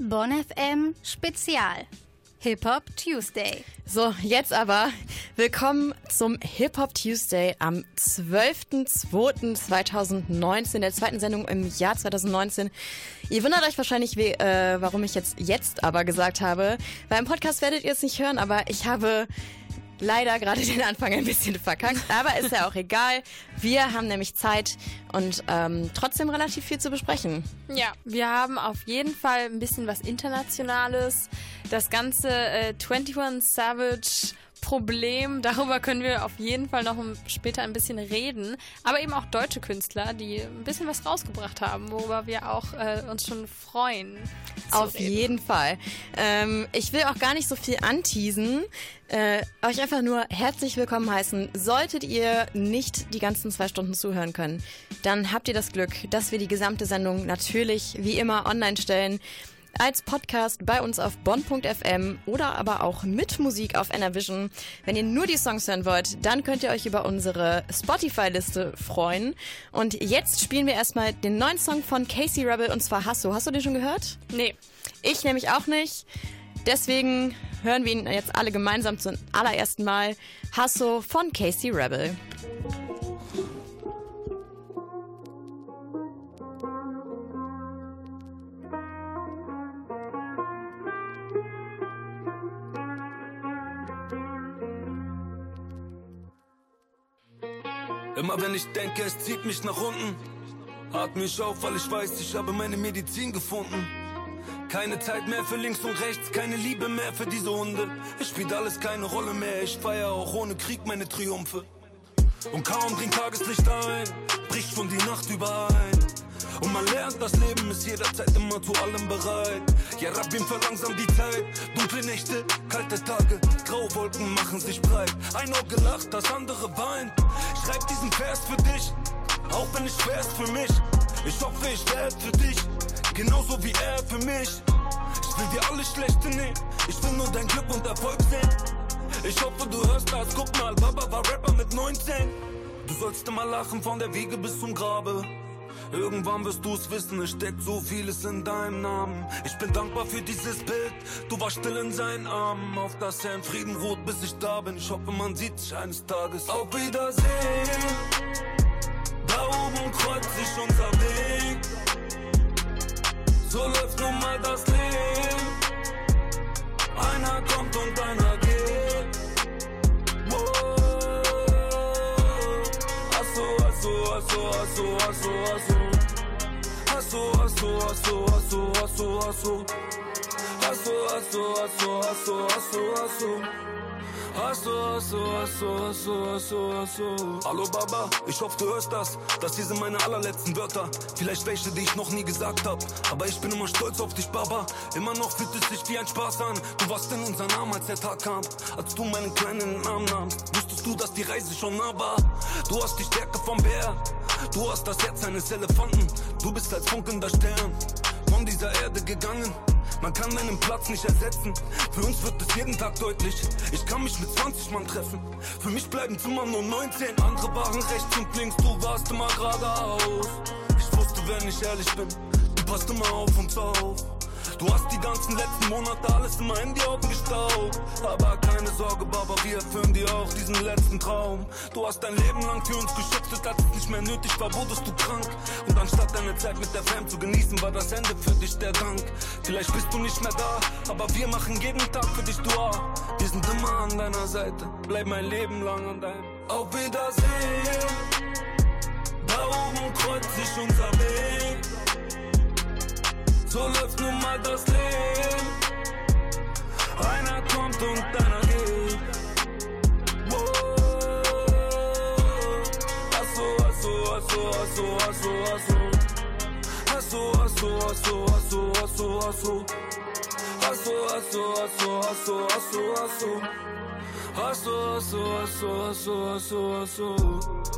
Bonn FM Spezial. Hip Hop Tuesday. So, jetzt aber willkommen zum Hip Hop Tuesday am 12.02.2019, der zweiten Sendung im Jahr 2019. Ihr wundert euch wahrscheinlich, wie, äh, warum ich jetzt jetzt aber gesagt habe. Weil im Podcast werdet ihr es nicht hören, aber ich habe leider gerade den Anfang ein bisschen verkackt, aber ist ja auch egal. Wir haben nämlich Zeit und ähm, trotzdem relativ viel zu besprechen. Ja, wir haben auf jeden Fall ein bisschen was Internationales. Das ganze äh, 21 Savage Problem. Darüber können wir auf jeden Fall noch später ein bisschen reden. Aber eben auch deutsche Künstler, die ein bisschen was rausgebracht haben, worüber wir auch äh, uns schon freuen. Auf reden. jeden Fall. Ähm, ich will auch gar nicht so viel anteasen. Äh, euch einfach nur herzlich willkommen heißen. Solltet ihr nicht die ganzen zwei Stunden zuhören können, dann habt ihr das Glück, dass wir die gesamte Sendung natürlich wie immer online stellen als Podcast bei uns auf bonn.fm oder aber auch mit Musik auf Enervision. Wenn ihr nur die Songs hören wollt, dann könnt ihr euch über unsere Spotify-Liste freuen. Und jetzt spielen wir erstmal den neuen Song von Casey Rebel und zwar Hasso. Hast du den schon gehört? Nee. Ich nämlich auch nicht. Deswegen hören wir ihn jetzt alle gemeinsam zum allerersten Mal. Hasso von Casey Rebel. Immer wenn ich denke, es zieht mich nach unten, atme ich auf, weil ich weiß, ich habe meine Medizin gefunden. Keine Zeit mehr für links und rechts, keine Liebe mehr für diese Hunde. Es spielt alles keine Rolle mehr, ich feiere auch ohne Krieg meine Triumphe. Und kaum dringt Tageslicht ein, bricht schon die Nacht überein. Und man lernt, das Leben ist jederzeit immer zu allem bereit. Ja, Rabbim verlangsamt die Zeit. Dunkle Nächte, kalte Tage, graue Wolken machen sich breit. Ein Auge lacht, das andere weint. Schreib diesen Vers für dich, auch wenn es schwer ist für mich. Ich hoffe, ich werde für dich, genauso wie er für mich. Ich will dir alles Schlechte nehmen, ich will nur dein Glück und Erfolg sehen. Ich hoffe, du hörst das, guck mal, Baba war Rapper mit 19. Du sollst immer lachen von der Wiege bis zum Grabe. Irgendwann wirst du's wissen, es steckt so vieles in deinem Namen. Ich bin dankbar für dieses Bild, du warst still in seinen Armen. Auf dass er in Frieden ruht, bis ich da bin. Ich hoffe, man sieht sich eines Tages. Auf Wiedersehen, da oben kreuzt sich unser Weg. So läuft nun mal das Leben. Einer kommt und einer geht. Asso, asso, asso, asso, asso. Asso, asso, asso, asso, asso, asso. Asso, asso, asso, asso, asso, asso. Asso, asso, asso, asso, asso, asso. Hallo Baba, ich hoffe du hörst das. Das hier sind meine allerletzten Wörter. Vielleicht welche, die ich noch nie gesagt hab. Aber ich bin immer stolz auf dich, Baba. Immer noch fühlt es sich wie ein Spaß an. Du warst in unser Name, als der Tag kam. Als du meinen Kleinen Arm nahmst. Wusstest du, dass die Reise schon nah war? Du hast die Stärke vom Bär. Du hast das Herz eines Elefanten. Du bist als funkelnder Stern von dieser Erde gegangen. Man kann deinen Platz nicht ersetzen. Für uns wird es jeden Tag deutlich. Ich kann mich mit 20 Mann treffen. Für mich bleiben Zimmer nur 19. Andere waren rechts und links, du warst immer geradeaus. Ich wusste, wenn ich ehrlich bin, du passt immer auf uns auf. Du hast die ganzen letzten Monate alles in die Augen gestaubt. Aber keine Sorge, Baba, wir erfüllen dir auch diesen letzten Traum. Du hast dein Leben lang für uns geschützt, als es nicht mehr nötig war, wurdest du krank. Und anstatt deine Zeit mit der Fam zu genießen, war das Ende für dich der Dank. Vielleicht bist du nicht mehr da, aber wir machen jeden Tag für dich Dua. Wir sind immer an deiner Seite, bleib mein Leben lang an deinem. Auf Wiedersehen, da oben kreuzt sich unser Weg. So läuft nun mal das Leben. Einer kommt und einer geht. Asso, asso, asso, asso, asso, asso. Asso, asso, asso, asso, asso, asso. Asso, asso, asso, asso, asso, asso. Asso, asso, asso, asso, asso, asso.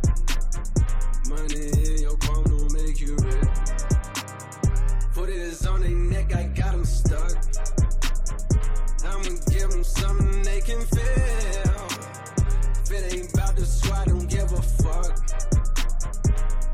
Money in your palm don't make you rich. Put it on their neck, I got them stuck. I'ma give them something they can feel. If it ain't about the squad, don't give a fuck.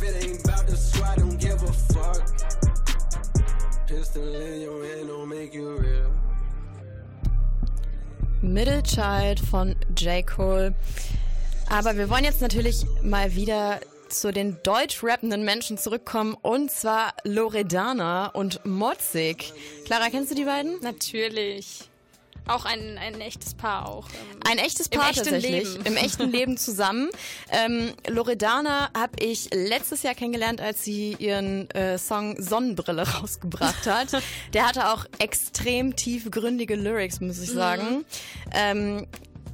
If it ain't about the squad, don't give a fuck. Pistol in your hand don't make you real. Middle Child von J. Cole. Aber wir wollen jetzt natürlich mal wieder zu den deutsch rappenden Menschen zurückkommen und zwar Loredana und Motzig. Clara, kennst du die beiden? Natürlich. Auch ein, ein echtes Paar auch. ähm, Ein echtes Paar Im echten tatsächlich. Leben. Im echten Leben zusammen. Ähm, Loredana habe ich letztes Jahr kennengelernt, als sie ihren äh, Song Sonnenbrille rausgebracht hat. Der hatte auch extrem tiefgründige Lyrics, muss Mhm. ich sagen. Ähm,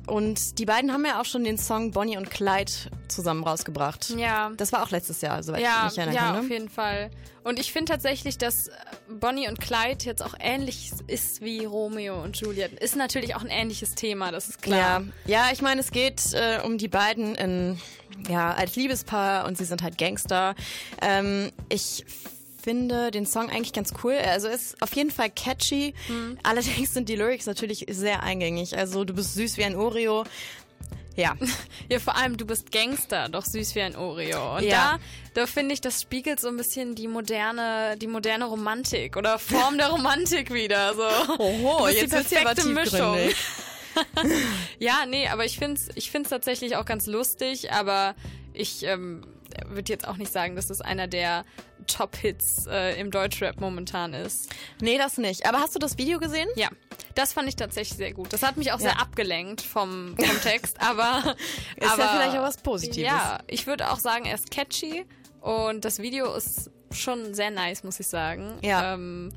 und die beiden haben ja auch schon den Song Bonnie und Clyde zusammen rausgebracht. Ja. Das war auch letztes Jahr, soweit ich Ja, mich erinnern ja, kann. auf Ne? jeden Fall. Und ich finde tatsächlich, dass Bonnie und Clyde jetzt auch ähnlich ist wie Romeo und Juliet. Ist natürlich auch ein ähnliches Thema, das ist klar. Ja, ja ich meine, es geht äh, um die beiden in, ja, als Liebespaar und sie sind halt Gangster. Ähm, ich finde den Song eigentlich ganz cool. Also ist auf jeden Fall catchy. Mhm. Allerdings sind die Lyrics natürlich sehr eingängig. Also du bist süß wie ein Oreo. Ja, Ja, vor allem, du bist Gangster, doch süß wie ein Oreo. Und Ja. da, da finde ich, das spiegelt so ein bisschen die moderne, die moderne Romantik oder Form der Romantik wieder. So. Oho, jetzt die perfekte Mischung. Ja, nee, aber ich find's, ich find's tatsächlich auch ganz lustig, aber ich ähm, würde jetzt auch nicht sagen, dass das einer der Top-Hits äh, im Deutschrap momentan ist. Nee, das nicht. Aber hast du das Video gesehen? Ja, das fand ich tatsächlich sehr gut. Das hat mich auch Ja. sehr abgelenkt vom, vom Text, aber Ist aber, ja vielleicht auch was Positives. Ja, ich würde auch sagen, er ist catchy und das Video ist schon sehr nice, muss ich sagen. Ja. Ähm,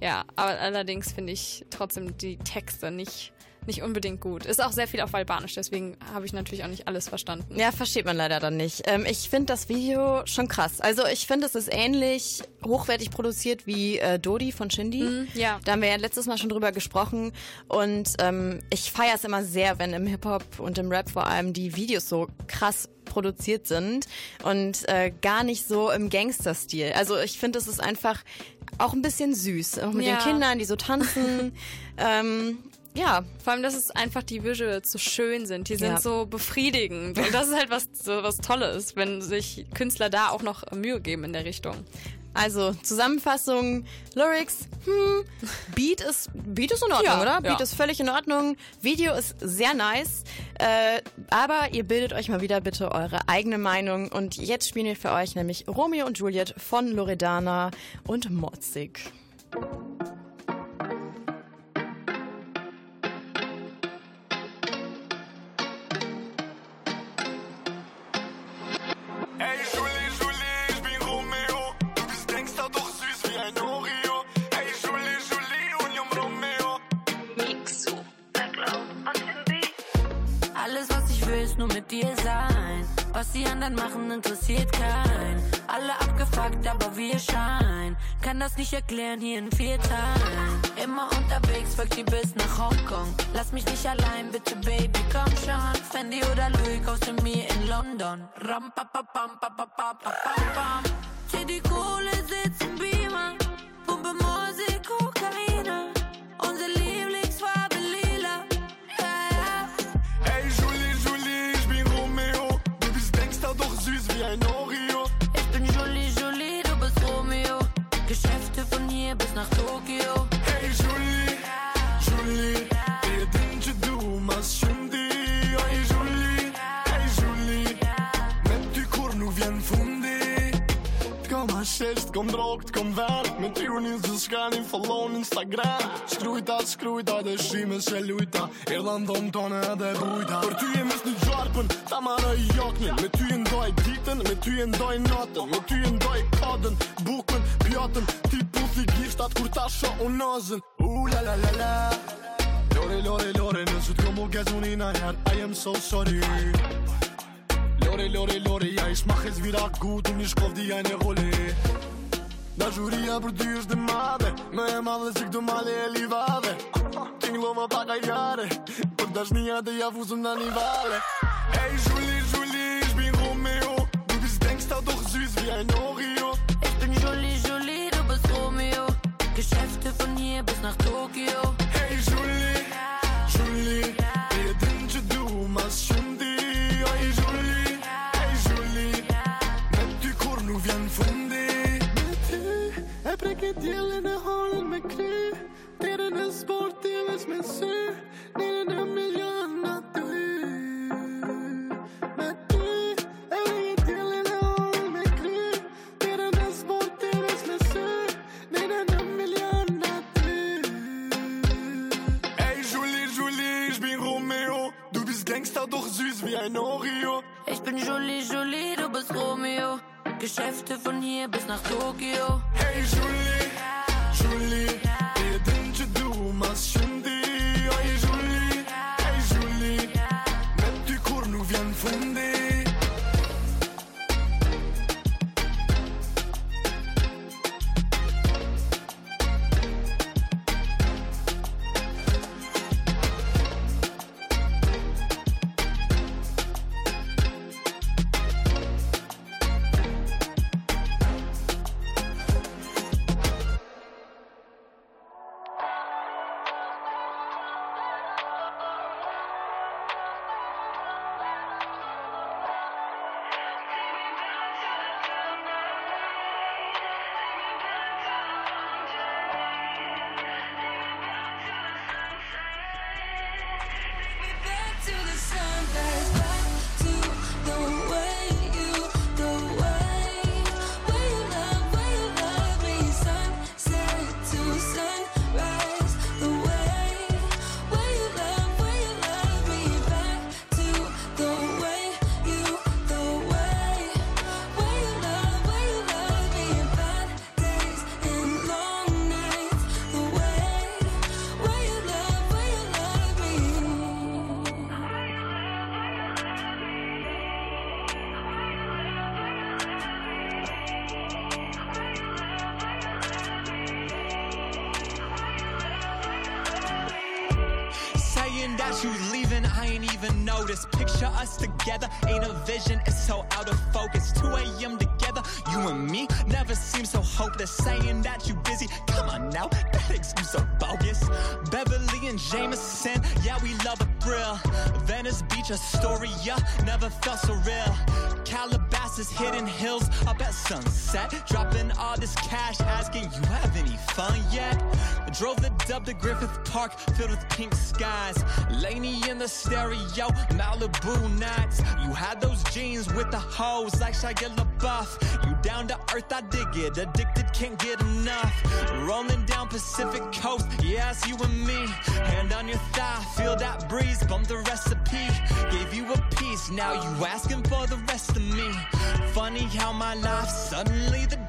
ja, aber allerdings finde ich trotzdem die Texte nicht nicht unbedingt gut. Ist auch sehr viel auf Albanisch, deswegen habe ich natürlich auch nicht alles verstanden. Ja, versteht man leider dann nicht. Ähm, ich finde das Video schon krass. Also ich finde, es ist ähnlich hochwertig produziert wie äh, Dodi von Shindy. Mhm, ja. Da haben wir ja letztes Mal schon drüber gesprochen. Und ähm, ich feiere es immer sehr, wenn im Hip-Hop und im Rap vor allem die Videos so krass produziert sind und äh, gar nicht so im Gangster-Stil. Also ich finde, es ist einfach auch ein bisschen süß. Auch mit Ja. den Kindern, die so tanzen. ähm, ja, Vor allem, dass es einfach die Visuals so schön sind. Die sind Ja. so befriedigend. Und das ist halt was, so was Tolles, wenn sich Künstler da auch noch Mühe geben in der Richtung. Also, Zusammenfassung, Lyrics, hm, Beat ist, Beat ist in Ordnung, Ja, oder? ja. Beat ist völlig in Ordnung. Video ist sehr nice. Äh, aber ihr bildet euch mal wieder bitte eure eigene Meinung. Und jetzt spielen wir für euch nämlich Romeo und Juliet von Loredana und Motzig. Was die anderen machen, interessiert keinen. Alle abgefuckt, aber wir scheinen. Kann das nicht erklären, hier in vier Teilen. Immer unterwegs, folgt die bis nach Hongkong. Lass mich nicht allein, bitte, Baby, komm schon. Fendi oder Louis, kaufst du mir in London. Ram, pa, pa, pam, pa, pa, pa, pa, pam, pam. Zieh die Kohle, sitz im t'kom drog, t'kom ven Me ty unë një zë një follow në Instagram. Shkrujta, shkrujta, dhe shime se lujta Erdha në tonë edhe bujta. Për ty e mes një gjarpën, ta marë i jaknin Me ty e ndoj ditën, me ty e ndoj natën. Me ty e ndoj kadën, bukën, pjatën. Ti puthi gishtat kur ta sho unë nazën. U la la la la. Lore, lore, lore, nësë t'kom u gezuni na njerë I am so sorry. Lore, lore, lore, ja ish ma hez vira gut Unë i shkovdi ja në gole Dashuria për ty është e madhe Më e madhe si këtë male e livade Tinglo më paka jare Për dashnia dhe ja fuzëm në një vale Ey, Julie, Julie, ich bin Romeo Du bist Gangster, doch süß wie ein Oreo Ich bin Julie, Julie, du bist Romeo. Geschäfte von hier bis nach Tokio. Tere në sport ti veç me sy Nire në milion në ty Me ty e preke djellin e horën me kry Tere në sport ti veç me sy Nire në milion në ty Ey Julie, Julie, ich bin Romeo. Du bist Gangster, doch süß wie ein Oreo. Ich bin Julie, Julie, du bist Romeo. Geschäfte von hier bis nach Tokio. Hey Julie, Julie must noticed. Picture us together, ain't a vision, it's so out of focus. 2 a.m. together, you and me never seem so hopeless. Saying that you busy, come on now, that excuse so bogus. Beverly and Jameson, yeah, we love a thrill. Venice Beach, Astoria, never felt so real. Calabasas, hidden hills, up at sunset. Dropping all this cash, asking you have any fun yet? Drove the dub to Griffith Park, filled with pink skies. Laney in the stereo, Malibu nights. You had those jeans with the hoes like Shia LaBeouf. You down to earth, I dig it. Addicted, can't get enough. Rolling down Pacific Coast, yeah, you and me. Hand on your thigh, feel that breeze, bump the recipe. Gave you a piece, now you asking for the rest of me. Funny how my life suddenly the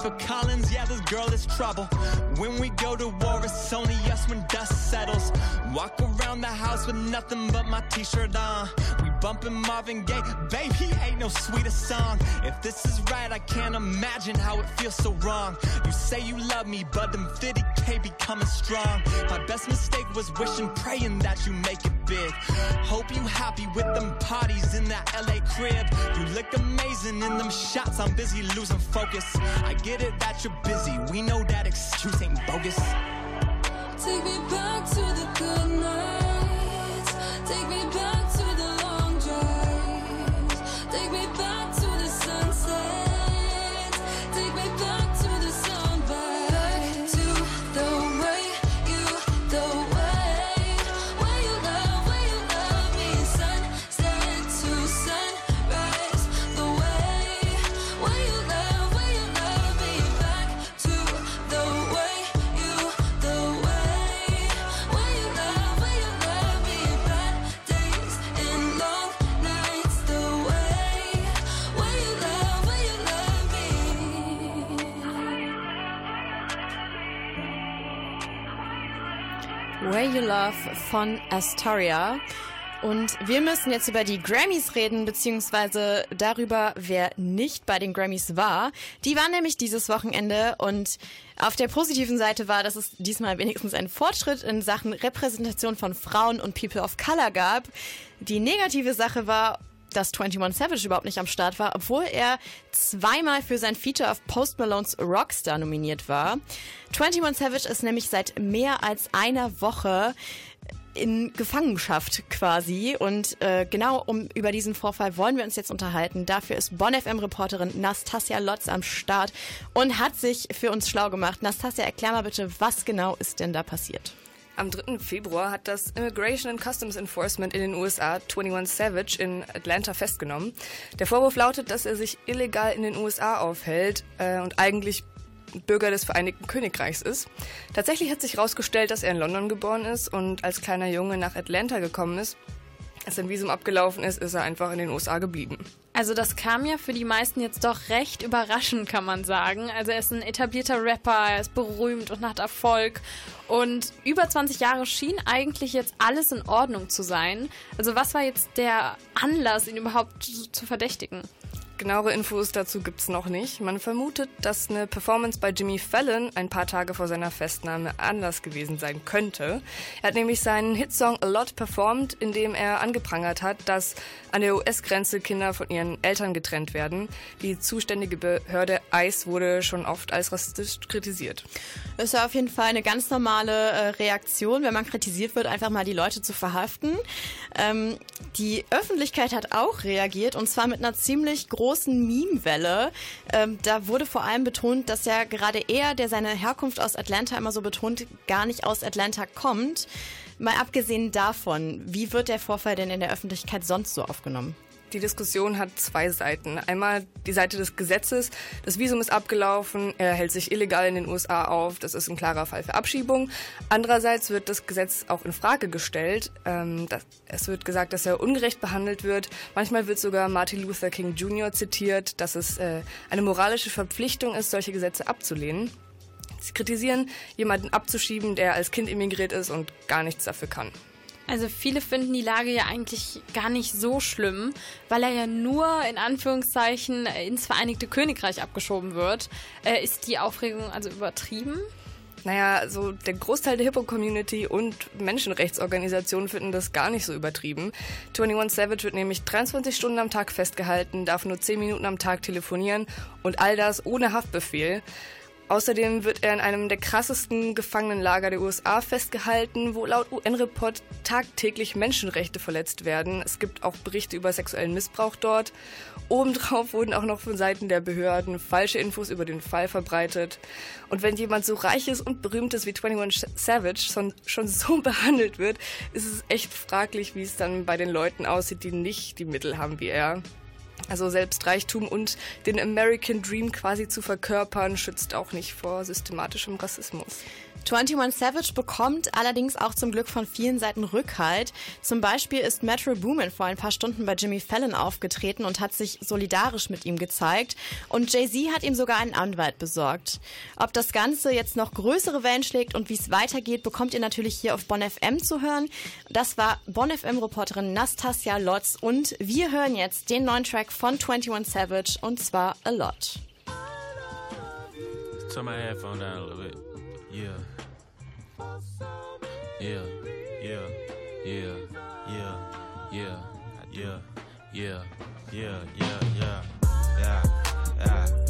for Collins, yeah, this girl is trouble. When we go to war, it's only us when dust settles. Walk around the house with nothing but my t-shirt on. We bumping Marvin Gaye, baby, ain't no sweeter song. If this is right, I can't imagine how it feels so wrong. You say you love me, but them 50k be coming strong. My best mistake was wishing, praying that you make it big. Hope you happy with them parties in that LA crib. You look amazing in them shots, I'm busy losing focus. I get it that you're busy, we know that excuse ain't bogus. Take me back to the good nights. Take me back You Love von Astoria. Und wir müssen jetzt über die Grammys reden, beziehungsweise darüber, wer nicht bei den Grammys war. Die waren nämlich dieses Wochenende und auf der positiven Seite war, dass es diesmal wenigstens einen Fortschritt in Sachen Repräsentation von Frauen und People of Color gab. Die negative Sache war, dass 21 Savage überhaupt nicht am Start war, obwohl er zweimal für sein Feature auf Post Malones Rockstar nominiert war. 21 Savage ist nämlich seit mehr als einer Woche in Gefangenschaft quasi. Und äh, genau um über diesen Vorfall wollen wir uns jetzt unterhalten. Dafür ist Bonn FM-Reporterin Nastasia Lotz am Start und hat sich für uns schlau gemacht. Nastasia, erklär mal bitte, was genau ist denn da passiert? Am 3. Februar hat das Immigration and Customs Enforcement in den USA 21 Savage in Atlanta festgenommen. Der Vorwurf lautet, dass er sich illegal in den USA aufhält äh, und eigentlich Bürger des Vereinigten Königreichs ist. Tatsächlich hat sich herausgestellt, dass er in London geboren ist und als kleiner Junge nach Atlanta gekommen ist. Als sein Visum abgelaufen ist, ist er einfach in den USA geblieben. Also das kam ja für die meisten jetzt doch recht überraschend, kann man sagen. Also er ist ein etablierter Rapper, er ist berühmt und hat Erfolg. Und über 20 Jahre schien eigentlich jetzt alles in Ordnung zu sein. Also was war jetzt der Anlass, ihn überhaupt zu verdächtigen? Genauere Infos dazu gibt's noch nicht. Man vermutet, dass eine Performance bei Jimmy Fallon ein paar Tage vor seiner Festnahme anders gewesen sein könnte. Er hat nämlich seinen Hitsong A Lot performt, in dem er angeprangert hat, dass an der US-Grenze Kinder von ihren Eltern getrennt werden. Die zuständige Behörde ICE wurde schon oft als rassistisch kritisiert. Ist ja auf jeden Fall eine ganz normale äh, Reaktion, wenn man kritisiert wird, einfach mal die Leute zu verhaften. Ähm, die Öffentlichkeit hat auch reagiert und zwar mit einer ziemlich großen Meme-Welle. Ähm, da wurde vor allem betont, dass ja gerade er, der seine Herkunft aus Atlanta immer so betont, gar nicht aus Atlanta kommt. Mal abgesehen davon, wie wird der Vorfall denn in der Öffentlichkeit sonst so aufgenommen? Die Diskussion hat zwei Seiten. Einmal die Seite des Gesetzes. Das Visum ist abgelaufen. Er hält sich illegal in den USA auf. Das ist ein klarer Fall für Abschiebung. Andererseits wird das Gesetz auch in Frage gestellt. Ähm, das, es wird gesagt, dass er ungerecht behandelt wird. Manchmal wird sogar Martin Luther King Jr. zitiert, dass es äh, eine moralische Verpflichtung ist, solche Gesetze abzulehnen. Sie kritisieren, jemanden abzuschieben, der als Kind immigriert ist und gar nichts dafür kann. Also viele finden die Lage ja eigentlich gar nicht so schlimm, weil er ja nur in Anführungszeichen ins Vereinigte Königreich abgeschoben wird. Äh, ist die Aufregung also übertrieben? Naja, also der Großteil der Hip-Hop-Community und Menschenrechtsorganisationen finden das gar nicht so übertrieben. 21 Savage wird nämlich 23 Stunden am Tag festgehalten, darf nur 10 Minuten am Tag telefonieren und all das ohne Haftbefehl. Außerdem wird er in einem der krassesten Gefangenenlager der USA festgehalten, wo laut UN-Report tagtäglich Menschenrechte verletzt werden. Es gibt auch Berichte über sexuellen Missbrauch dort. Obendrauf wurden auch noch von Seiten der Behörden falsche Infos über den Fall verbreitet. Und wenn jemand so reich ist und berühmt ist wie 21 Savage schon, schon so behandelt wird, ist es echt fraglich, wie es dann bei den Leuten aussieht, die nicht die Mittel haben wie er. Also selbst Reichtum und den American Dream quasi zu verkörpern, schützt auch nicht vor systematischem Rassismus. 21 Savage bekommt allerdings auch zum Glück von vielen Seiten Rückhalt. Zum Beispiel ist Metro Boomin vor ein paar Stunden bei Jimmy Fallon aufgetreten und hat sich solidarisch mit ihm gezeigt. Und Jay-Z hat ihm sogar einen Anwalt besorgt. Ob das Ganze jetzt noch größere Wellen schlägt und wie es weitergeht, bekommt ihr natürlich hier auf Bonn FM zu hören. Das war Bonn FM-Reporterin Nastasia Lotz und wir hören jetzt den neuen Track von 21 Savage und zwar A Lot. Turn my headphone down a little bit. Yeah. Yeah, yeah, yeah, yeah, yeah, yeah, yeah, yeah, yeah, yeah, yeah, yeah,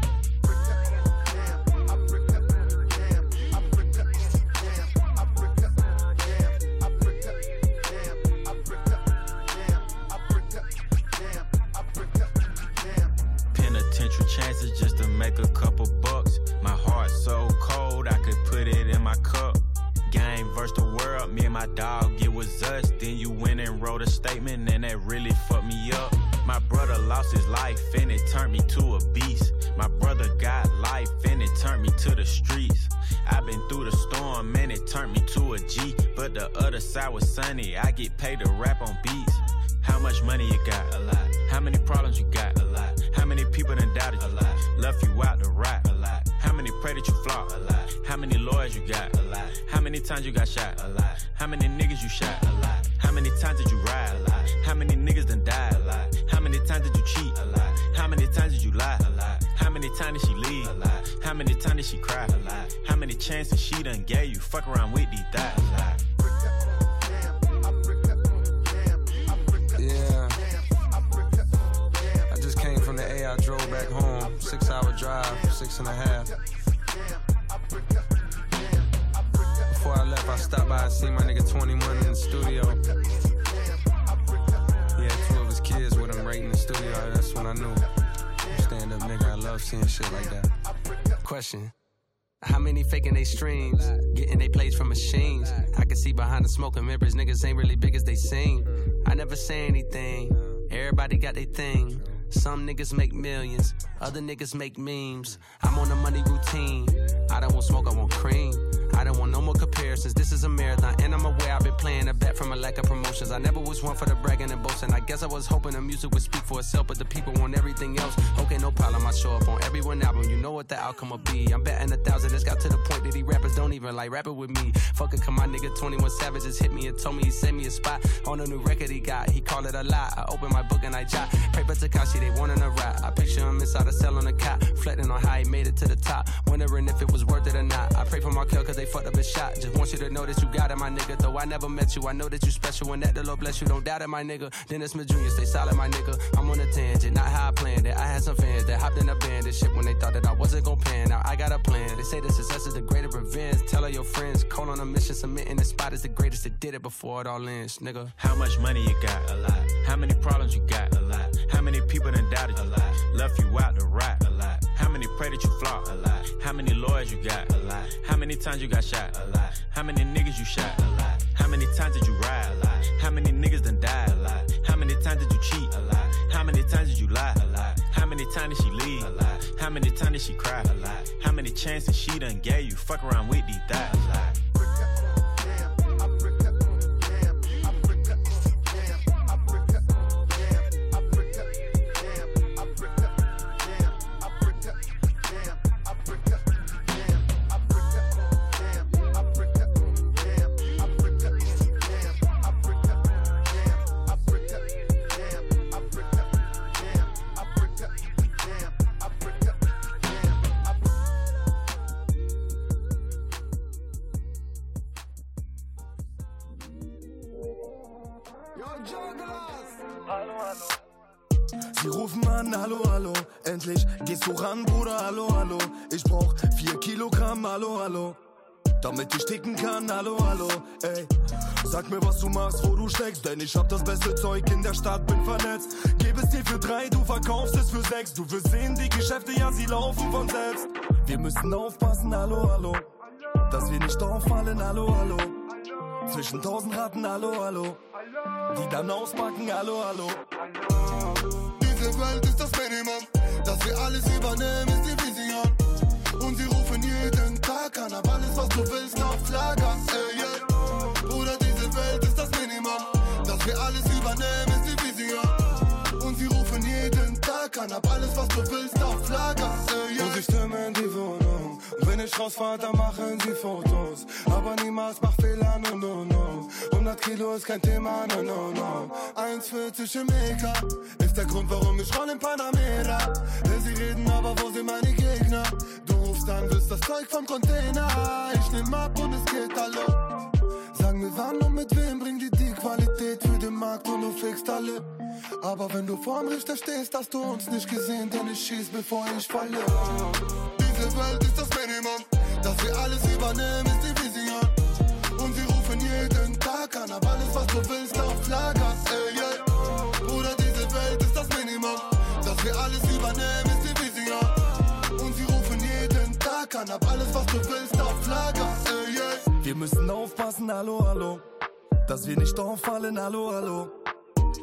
Make a couple bucks. My heart so cold, I could put it in my cup. Game versus the world, me and my dog, it was us. Then you went and wrote a statement, and that really fucked me up. My brother lost his life, and it turned me to a beast. My brother got life, and it turned me to the streets. I've been through the storm, and it turned me to a G. But the other side was sunny, I get paid to rap on beats. How much money you got? A lot. How many problems you got? A lot. How many people done doubted you? A lot. Left you out to rot? A lot. How many pray that you flop? A lot. How many lawyers you got? A lot. How many times you got shot? A lot. How many niggas you shot? A lot. How many times did you ride? A lot. How many niggas done died? A lot. How many times did you cheat? A lot. How many times did you lie? A lot. How many times did she leave? A lot. How many times did she cry? A lot. How many chances she done gave you? Fuck around with these thighs. A lot. Yeah. A. I drove back home. Six hour drive, six and a half. before I left, I stopped by and see my nigga 21 in the studio. Two of his kids with him right in the studio. That's when I knew. Stand up nigga, I love seeing shit like that. Question. How many faking they streams? Getting they plays from machines. I can see behind the smoke and mirrors, niggas ain't really big as they seem. I never say anything. Everybody got their thing. Some niggas make millions, other niggas make memes. I'm on a money routine. I don't want smoke, I want cream. I don't want no more comparisons. This is a marathon, and I'm aware I've been playing a bet from a lack of promotions. I never was one for the bragging and boasting. I guess I was hoping the music would speak for itself, but the people want everything else. Okay, no problem. I show up on one album. You know what the outcome will be. I'm betting a thousand. It's got to the point that these rappers don't even like rapping with me. Fuck it, come my nigga 21 Savage just hit me and told me he sent me a spot on a new record he got. He called it a lie. I open my book and I jot. Paper Takashi, they wanting a rap. I picture him inside a cell on a cot, reflecting on how he made it to the top. Wondering if it was worth it or not. I pray for my kill cause they fucked up his shot. Just want you to know that you got it, my nigga. Though I never met you, I know that you special and that the Lord bless you. Don't doubt it, my nigga. Dennis Smith Jr., stay solid, my nigga. I'm on a tangent, not how I planned it. I had some fans that hopped in a band and shit when they thought that I wasn't gonna pan. Now I got a plan. They say the success is the greater revenge. Tell all your friends, call on a mission, submitting the spot is the greatest that did it before it all ends, nigga. How much money you got? A lot. How many problems you got? A lot. How many people done doubted you? A lot. Left you out to rot? A lot. How many pray that you flop? A lot. How many lawyers you got? A lot. How many times you got shot? A lot. How many niggas you shot? A lot. How many times did you ride? A lot. How many niggas done died? A lot. How many times did you cheat? A lot. How many times did you lie? A lot. How many times did she leave? A lot. How many times did she cry? A lot. How many chances she done gave you? Fuck around with these thighs. A lot. Hallo, hallo. Endlich gehst du ran, Bruder, hallo, hallo. Ich brauch vier Kilogramm, hallo, hallo. Damit ich ticken kann, hallo, hallo, ey. Sag mir, was du machst, wo du steckst, denn ich hab das beste Zeug in der Stadt, bin vernetzt. Gib es dir für drei, du verkaufst es für sechs. Du wirst sehen, die Geschäfte, ja, sie laufen von selbst. Wir müssen aufpassen, hallo, hallo. Dass wir nicht auffallen, hallo, hallo. Zwischen tausend Ratten, hallo, hallo. Die dann auspacken, hallo, hallo. Welt ist das Minimum, dass wir alles übernehmen, ist die Vision. Und sie rufen jeden Tag an, hab alles, was du willst, auf Lager. Ey, yeah. Bruder, diese Welt ist das Minimum, dass wir alles übernehmen, ist die Vision. Und sie rufen jeden Tag an, hab alles, was du willst, auf Lager. Ey, yeah. Und sie stürmen in die Wohnung. Wenn ich rausfahr, dann machen sie Fotos. Aber niemals mach Fehler, no, no, no. 100 Kilo ist kein Thema, no, no, no. 1,40 im EK ist der Grund, warum ich roll in Panamera. Sie reden, aber wo sind meine Gegner? Du rufst an, willst das Zeug vom Container. Ich nehm ab und es geht hallo. Sag mir wann und mit wem bring die die Qualität für den Markt und du fixt alle. Aber wenn du vorm Richter stehst, hast du uns nicht gesehen, denn ich schieß, bevor ich falle. Diese Welt ist das Minimum, dass wir alles übernehmen, ist die Vision. Und sie rufen jeden Tag an, hab alles, was du willst, auf Lager. Ey, yeah. Bruder, diese Welt ist das Minimum, dass wir alles übernehmen, ist die Vision. Und sie rufen jeden Tag an, hab alles, was du willst, auf Lager. Ey, yeah. Wir müssen aufpassen, hallo, hallo. Dass wir nicht auffallen, hallo, hallo.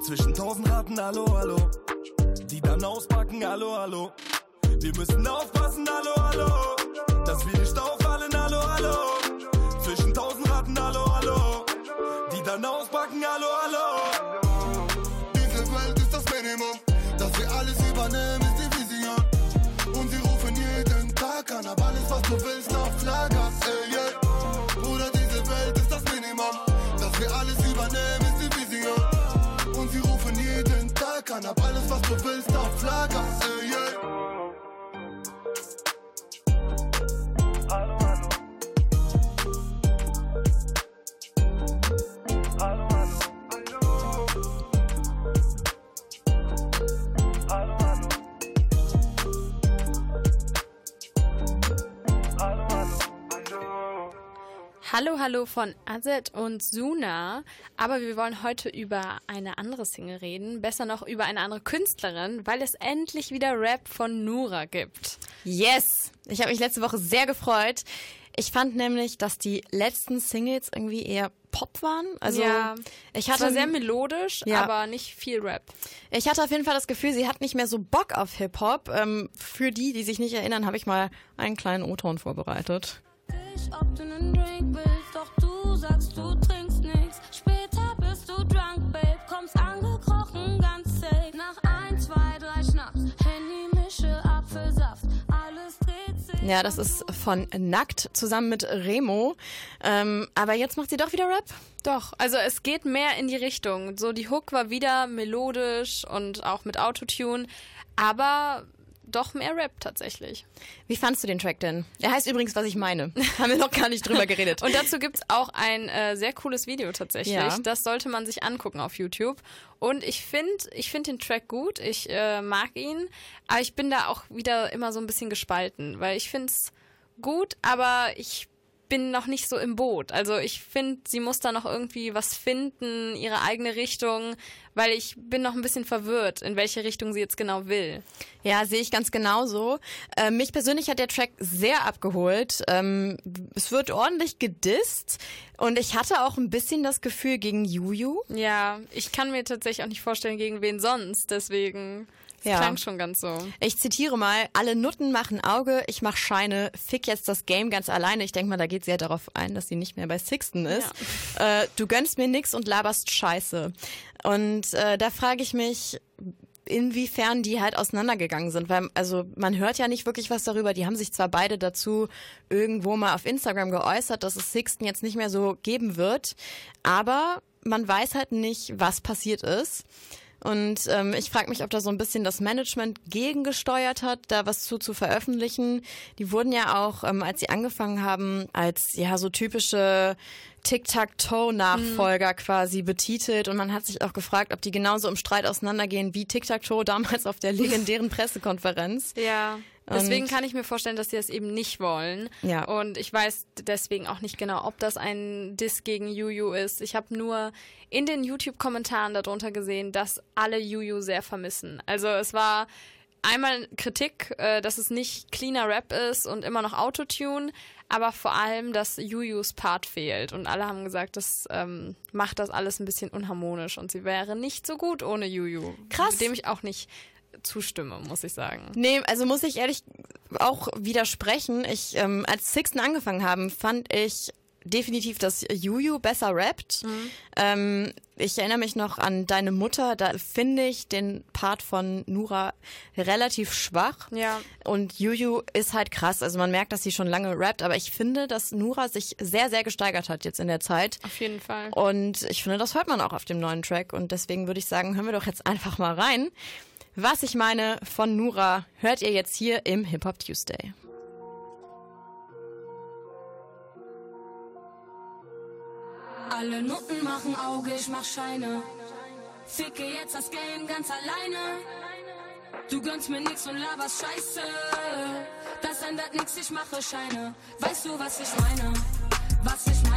Zwischen tausend Ratten, hallo, hallo. Die dann auspacken, hallo, hallo. Wir müssen aufpassen, hallo, hallo. Dass wir nicht auffallen, hallo, hallo. Zwischen tausend Ratten, hallo, hallo. Die dann auspacken, hallo, hallo. Diese Welt ist das Minimum, dass wir alles übernehmen, ist die Vision. Und sie rufen jeden Tag an, hab alles, was du willst, auf Lager. Ey, yeah. Bruder, diese Welt ist das Minimum, dass wir alles übernehmen, ist die Vision. Und sie rufen jeden Tag an, hab alles, was du willst, auf Lager. Ey, yeah. Hallo, hallo. Von Azet und Suna. Aber wir wollen heute über eine andere Single reden. Besser noch über eine andere Künstlerin, weil es endlich wieder Rap von Nura gibt. Yes! Ich habe mich letzte Woche sehr gefreut. Ich fand nämlich, dass die letzten Singles irgendwie eher Pop waren. Also ja, ich es hatte war sehr melodisch, Ja. aber nicht viel Rap. Ich hatte auf jeden Fall das Gefühl, sie hat nicht mehr so Bock auf Hip-Hop. Ähm, für die, die sich nicht erinnern, habe ich mal einen kleinen O-Ton vorbereitet. Ich, ob du nen Drink willst, doch du sagst, du trinkst nix. Später bist du drunk, Babe, kommst angekrochen, ganz safe. Nach ein, zwei, drei Schnaps, Handy, Mische, Apfelsaft, alles dreht sich. Ja, das ist von Nackt zusammen mit Remo. Ähm, aber jetzt macht sie doch wieder Rap. Doch, also es geht mehr in die Richtung. So, die Hook war wieder melodisch und auch mit Autotune, aber doch mehr Rap tatsächlich. Wie fandst du den Track denn? Er heißt übrigens, was ich meine. Haben wir noch gar nicht drüber geredet. Und dazu gibt's auch ein äh, sehr cooles Video tatsächlich. Ja. Das sollte man sich angucken auf YouTube. Und ich finde ich find den Track gut, ich äh, mag ihn, aber ich bin da auch wieder immer so ein bisschen gespalten, weil ich finde es gut, aber ich bin noch nicht so im Boot. Also ich finde, sie muss da noch irgendwie was finden, ihre eigene Richtung, weil ich bin noch ein bisschen verwirrt, in welche Richtung sie jetzt genau will. Ja, sehe ich ganz genauso. Äh, mich persönlich hat der Track sehr abgeholt. Ähm, es wird ordentlich gedisst und ich hatte auch ein bisschen das Gefühl gegen Juju. Ja, ich kann mir tatsächlich auch nicht vorstellen, gegen wen sonst. Deswegen, es Ja. klang schon ganz so. Ich zitiere mal, alle Nutten machen Auge, ich mach Scheine, fick jetzt das Game ganz alleine. Ich denke mal, da geht sie ja darauf ein, dass sie nicht mehr bei Sixten ist. Äh, du gönnst mir nix und laberst Scheiße. Und äh, da frage ich mich, inwiefern die halt auseinandergegangen sind, weil also man hört ja nicht wirklich was darüber. Die haben sich zwar beide dazu irgendwo mal auf Instagram geäußert, dass es Sixten jetzt nicht mehr so geben wird, aber man weiß halt nicht, was passiert ist. Und ähm, ich frage mich, ob da so ein bisschen das Management gegengesteuert hat, da was zu zu veröffentlichen. Die wurden ja auch, ähm, als sie angefangen haben, als ja so typische Tic-Tac-Toe-Nachfolger quasi betitelt. Und man hat sich auch gefragt, ob die genauso im Streit auseinandergehen wie Tic-Tac-Toe damals auf der legendären Pressekonferenz. Ja. Deswegen kann ich mir vorstellen, dass sie das eben nicht wollen. Ja. Und ich weiß deswegen auch nicht genau, ob das ein Diss gegen Juju ist. Ich habe nur in den YouTube-Kommentaren darunter gesehen, dass alle Juju sehr vermissen. Also es war einmal Kritik, äh, dass es nicht cleaner Rap ist und immer noch Autotune, aber vor allem, dass Jujus Part fehlt. Und alle haben gesagt, das ähm, macht das alles ein bisschen unharmonisch und sie wäre nicht so gut ohne Juju. Krass. Dem ich auch nicht zustimme, muss ich sagen. Nee, also muss ich ehrlich auch widersprechen. Ich, ähm, als Sixten angefangen haben, fand ich definitiv, dass Juju besser rappt. Ähm, ich erinnere mich noch an deine Mutter, da finde ich den Part von Nura relativ schwach. Ja. Und Juju ist halt krass. Also man merkt, dass sie schon lange rappt, aber ich finde, dass Nura sich sehr, sehr gesteigert hat jetzt in der Zeit. Auf jeden Fall. Und ich finde, das hört man auch auf dem neuen Track. Und deswegen würde ich sagen, hören wir doch jetzt einfach mal rein. Was ich meine von Nura hört ihr jetzt hier im Hip Hop Tuesday. Alle Nutten machen Auge, ich mach Scheine. Ficke jetzt das Game ganz alleine. Du gönnst mir nix und laberst Scheiße. Das ändert nix, ich mache Scheine. Weißt du, was ich meine? Was ich meine?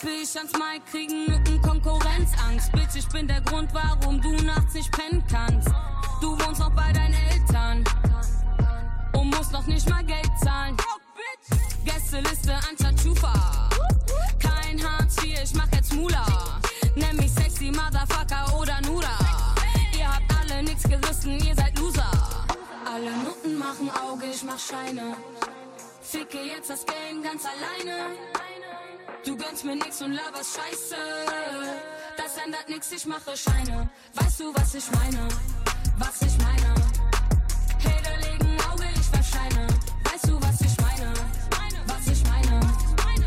Steppe ich ans Mic, kriegen Nutten Konkurrenzangst. Bitch, ich bin der Grund, warum du nachts nicht pennen kannst. Du wohnst noch bei deinen Eltern und musst noch nicht mal Geld zahlen. Gästeliste anstatt Schufa. Kein Hartz IV, ich mach jetzt Mula. Nenn mich sexy Motherfucker oder Nuda. Ihr habt alle nix gerissen, ihr seid Loser. Alle Nutten machen Auge, ich mach Scheine. Ficke jetzt das Game ganz alleine. Du gönnst mir nix und laberst Scheiße. Das ändert nix, ich mache Scheine. Weißt du, was ich meine? Was ich meine? Hater legen Auge, ich werf Scheine. Weißt du, was ich meine? Was ich meine?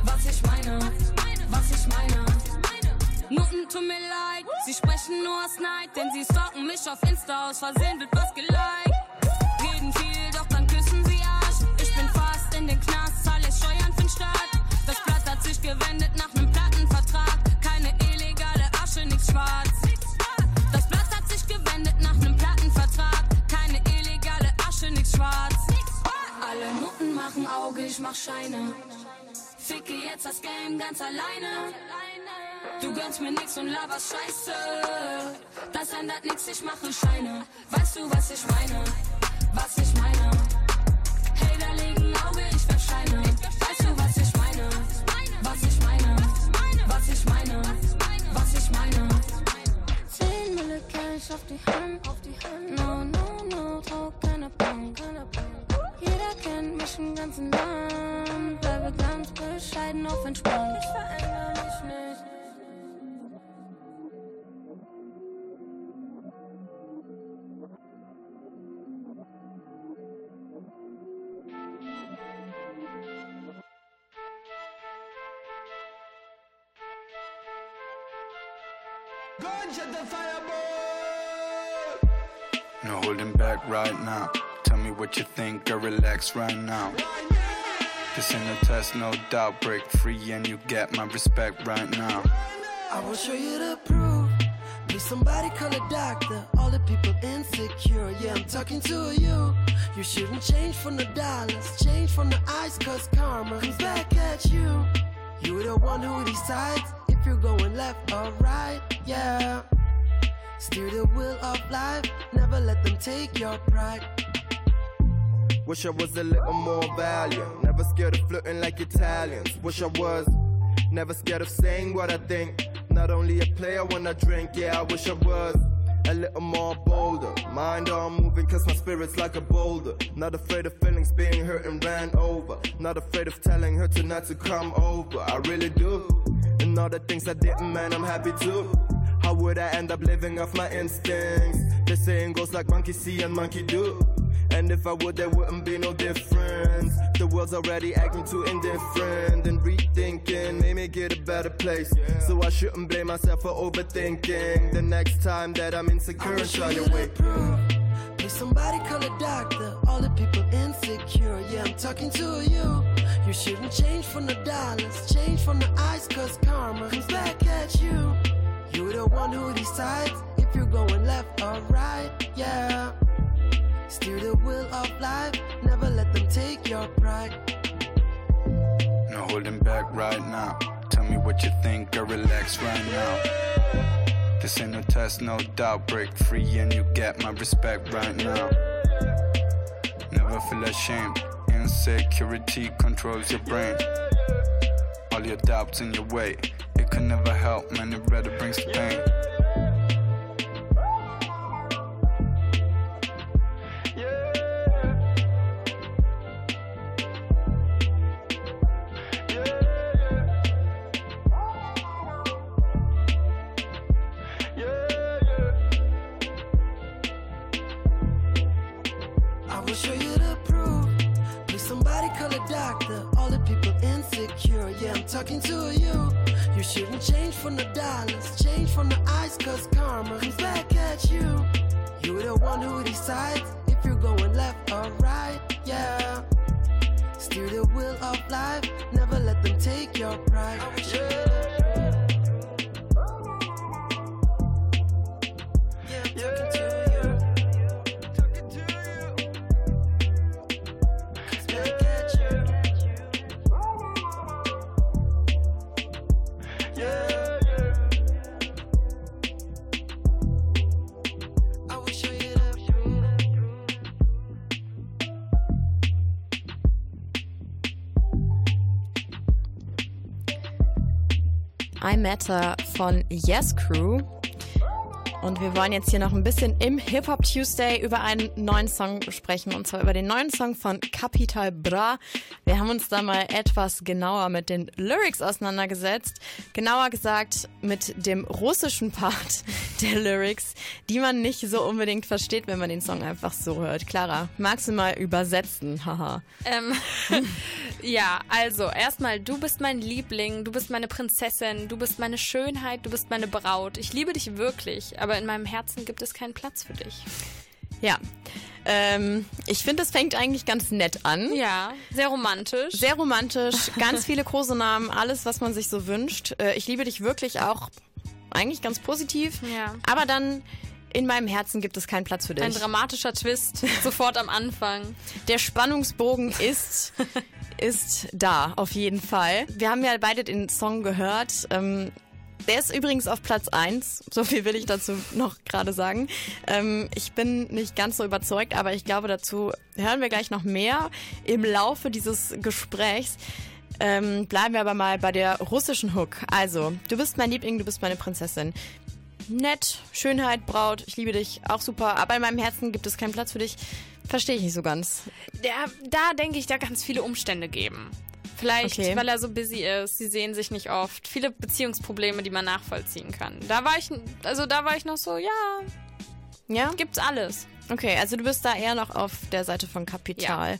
Was ich meine? Was ich meine? Nutten tut mir leid, sie sprechen nur aus Neid, denn sie stalken mich auf Insta aus Versehen wird was geliked. gewendet nach nem Plattenvertrag. Keine illegale Asche, nix schwarz. Das Blatt hat sich gewendet nach nem Plattenvertrag. Keine illegale Asche, nix schwarz. Alle Nutten machen Auge, ich mach Scheine. Ficke jetzt das Game ganz alleine. Du gönnst mir nix und laberst Scheiße. Das ändert nix, ich mache Scheine. Weißt du, was ich meine? Was ich meine? Was ich meine? Was ich meine? Zehn Mille Cash auf die Hand, auf die Hand. No, no, no, trau keine Bank, keine Bank. Jeder kennt mich im ganzen Land. Bleibe ganz bescheiden auf entspannt. Ich verändere mich nicht. No holding back right now. Tell me what you think, or relax right now. This ain't a test, no doubt. Break free and you get my respect right now. I will show you the proof. Please somebody call a doctor. All the people insecure. Yeah, I'm talking to you. You shouldn't change from the dollars. Change from the eyes, cause karma comes back at you. You're the one who decides you're going left or right. Yeah. Steer the wheel of life. Never let them take your pride. Wish I was a little more valiant. Never scared of flirting like Italians. Wish I was never scared of saying what I think. Not only a player when I drink, yeah, I wish I was a little more bolder. Mind on moving, cause my spirit's like a boulder. Not afraid of feelings being hurt and ran over. Not afraid of telling her tonight to come over. I really do. And all the things I didn't, man, I'm happy too. How would I end up living off my instincts? The saying goes like monkey see and monkey do. And if I would, there wouldn't be no difference. The world's already acting too indifferent and rethinking made me get a better place. So I shouldn't blame myself for overthinking. The next time that I'm insecure and try to somebody call a doctor. All the people insecure. Yeah, I'm talking to you. You shouldn't change from the dollars. Change from the eyes, cause karma comes back at you. You're the one who decides if you're going left or right. Yeah. Steer the wheel of life. Never let them take your pride. No holding back right now. Tell me what you think, or relax right now. This ain't no test, no doubt. Break free and you get my respect right now. Never feel ashamed. Insecurity controls your brain. All your doubts in your way. It can never help, man. It rather brings the pain. Insecure. Yeah, I'm talking to you. You shouldn't change from the dollars. Change from the eyes, cause karma comes back at you. You're the one who decides if you're going left or right. Yeah. Steer the wheel of life. Never let them take your pride. Yeah, Matter von Yes Crew. Und wir wollen jetzt hier noch ein bisschen im Hip Hop Tuesday über einen neuen Song sprechen. Und zwar über den neuen Song von Capital Bra. Wir haben uns da mal etwas genauer mit den Lyrics auseinandergesetzt. Genauer gesagt mit dem russischen Part der Lyrics, die man nicht so unbedingt versteht, wenn man den Song einfach so hört. Clara, magst du mal übersetzen? Haha. Ähm, ja, also erstmal, du bist mein Liebling, du bist meine Prinzessin, du bist meine Schönheit, du bist meine Braut. Ich liebe dich wirklich, aber in meinem Herzen gibt es keinen Platz für dich. Ja. Ähm, ich finde, es fängt eigentlich ganz nett an. Ja, sehr romantisch. Sehr romantisch, ganz viele Kosenamen, alles, was man sich so wünscht. Äh, ich liebe dich wirklich auch eigentlich ganz positiv. Ja. Aber dann in meinem Herzen gibt es keinen Platz für dich. Ein dramatischer Twist, sofort am Anfang. Der Spannungsbogen ist ist da, auf jeden Fall. Wir haben ja beide den Song gehört. Ähm, der ist übrigens auf Platz 1. So viel will ich dazu noch gerade sagen. Ähm, ich bin nicht ganz so überzeugt, aber ich glaube, dazu hören wir gleich noch mehr im Laufe dieses Gesprächs. Ähm, bleiben wir aber mal bei der russischen Hook. Also, du bist mein Liebling, du bist meine Prinzessin. Nett, Schönheit, Braut, ich liebe dich, auch super. Aber in meinem Herzen gibt es keinen Platz für dich. Verstehe ich nicht so ganz. Ja, da denke ich, da kann es viele Umstände geben. Vielleicht, Okay. weil er so busy ist, sie sehen sich nicht oft. Viele Beziehungsprobleme, die man nachvollziehen kann. Da war ich, also da war ich noch so, ja, Ja? gibt's alles. Okay, also du bist da eher noch auf der Seite von Kapital.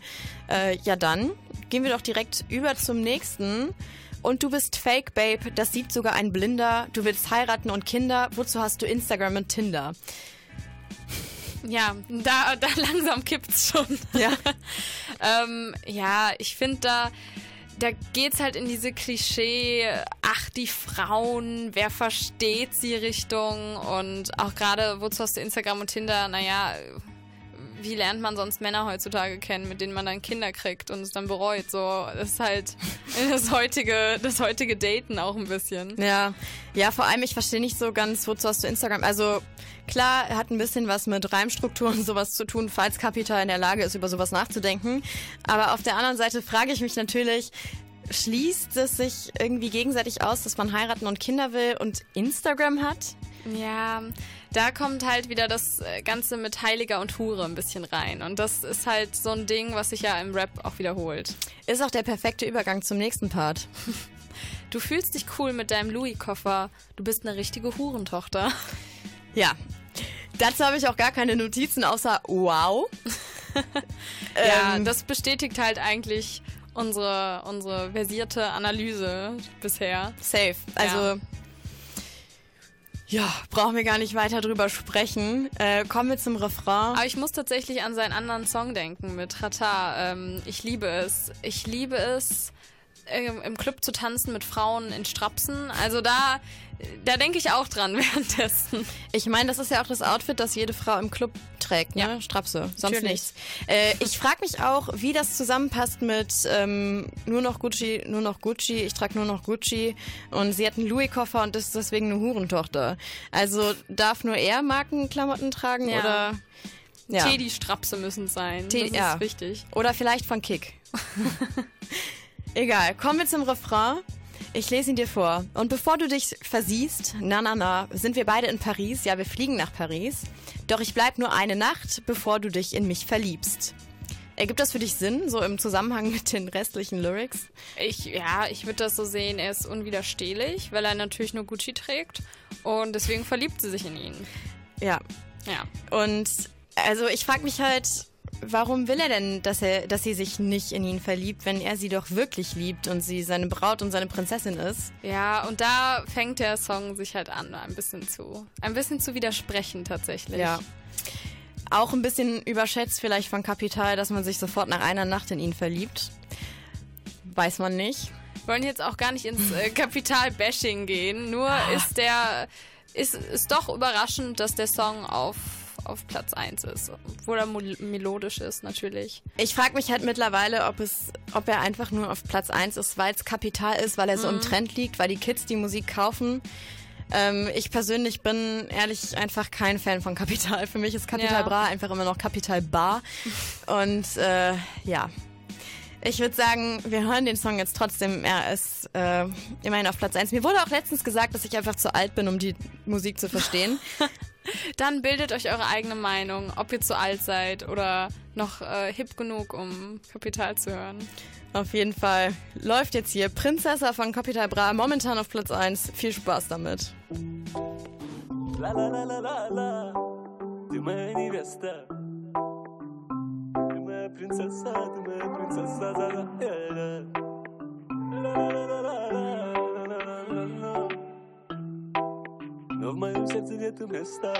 Ja, äh, ja dann gehen wir doch direkt über zum nächsten. Und du bist Fake Babe, das sieht sogar ein Blinder. Du willst heiraten und Kinder. Wozu hast du Instagram und Tinder? Ja, da, da langsam kippt's schon. Ja. ähm, ja, ich finde da, da geht's halt in diese Klischee, ach, die Frauen, wer versteht sie Richtung? Und auch gerade, wozu hast du Instagram und Tinder, naja, wie lernt man sonst Männer heutzutage kennen, mit denen man dann Kinder kriegt und es dann bereut? So, das ist halt das heutige, das heutige Daten auch ein bisschen. Ja, ja, vor allem, ich verstehe nicht so ganz, wozu hast du Instagram? Also, klar, hat ein bisschen was mit Reimstrukturen und sowas zu tun, falls Kapital in der Lage ist, über sowas nachzudenken. Aber auf der anderen Seite frage ich mich natürlich, schließt es sich irgendwie gegenseitig aus, dass man heiraten und Kinder will und Instagram hat? Ja, da kommt halt wieder das äh, Ganze mit Heiliger und Hure ein bisschen rein. Und das ist halt so ein Ding, was sich ja im Rap auch wiederholt. Ist auch der perfekte Übergang zum nächsten Part. Du fühlst dich cool mit deinem Louis-Koffer. Du bist eine richtige Hurentochter. Ja. Dazu habe ich auch gar keine Notizen, außer wow. ja, Ähm. das bestätigt halt eigentlich unsere, unsere versierte Analyse bisher. Safe. Also, ja, brauchen wir gar nicht weiter drüber sprechen. Äh, kommen wir zum Refrain. Aber ich muss tatsächlich an seinen anderen Song denken mit Rata. Ähm, ich liebe es. Ich liebe es, im Club zu tanzen mit Frauen in Strapsen. Also da, da denke ich auch dran währenddessen. Ich meine, das ist ja auch das Outfit, das jede Frau im Club trägt, ne? Strapse, sonst Natürlich. nichts. Äh, ich frage mich auch, wie das zusammenpasst mit ähm, nur noch Gucci, nur noch Gucci, ich trage nur noch Gucci und sie hat einen Louis-Koffer und ist deswegen eine Hurentochter. Also darf nur er Markenklamotten tragen Ja. oder... Ja. Teddy-Strapse müssen sein. Te- das ist ja. wichtig. Oder vielleicht von Kick. Egal, kommen wir zum Refrain. Ich lese ihn dir vor. Und bevor du dich versiehst, na na na, sind wir beide in Paris. Ja, wir fliegen nach Paris. Doch ich bleib nur eine Nacht, bevor du dich in mich verliebst. Ergibt das für dich Sinn, so im Zusammenhang mit den restlichen Lyrics? Ich, ja, ich würde das so sehen, er ist unwiderstehlich, weil er natürlich nur Gucci trägt und deswegen verliebt sie sich in ihn. Ja. Ja. Und also ich frage mich halt, warum will er denn, dass er, dass sie sich nicht in ihn verliebt, wenn er sie doch wirklich liebt und sie seine Braut und seine Prinzessin ist? Ja, und da fängt der Song sich halt an, ein bisschen zu, ein bisschen zu widersprechen tatsächlich. Ja. Auch ein bisschen überschätzt vielleicht von Kapital, dass man sich sofort nach einer Nacht in ihn verliebt. Weiß man nicht. Wir wollen jetzt auch gar nicht ins äh, Kapital-Bashing gehen, nur ist der, ist, ist doch überraschend, dass der Song auf, auf Platz 1 ist, obwohl er mel- melodisch ist natürlich. Ich frage mich halt mittlerweile, ob es, ob er einfach nur auf Platz 1 ist, weil es Kapital ist, weil er so Mhm. im Trend liegt, weil die Kids die Musik kaufen. Ähm, ich persönlich bin ehrlich einfach kein Fan von Kapital. Für mich ist Kapital Ja. Bra einfach immer noch Kapital Bar. Und äh, ja. Ich würde sagen, wir hören den Song jetzt trotzdem. Er ist äh, immerhin auf Platz 1. Mir wurde auch letztens gesagt, dass ich einfach zu alt bin, um die Musik zu verstehen. Dann bildet euch eure eigene Meinung, ob ihr zu alt seid oder noch äh, hip genug, um Kapital zu hören. Auf jeden Fall läuft jetzt hier Prinzessa von Capital Bra momentan auf Platz 1. Viel Spaß damit. La la la la la la Ты моя невеста Ты моя принцесса, ты моя принцесса, да да да Ла ла Но в моем сердце нету места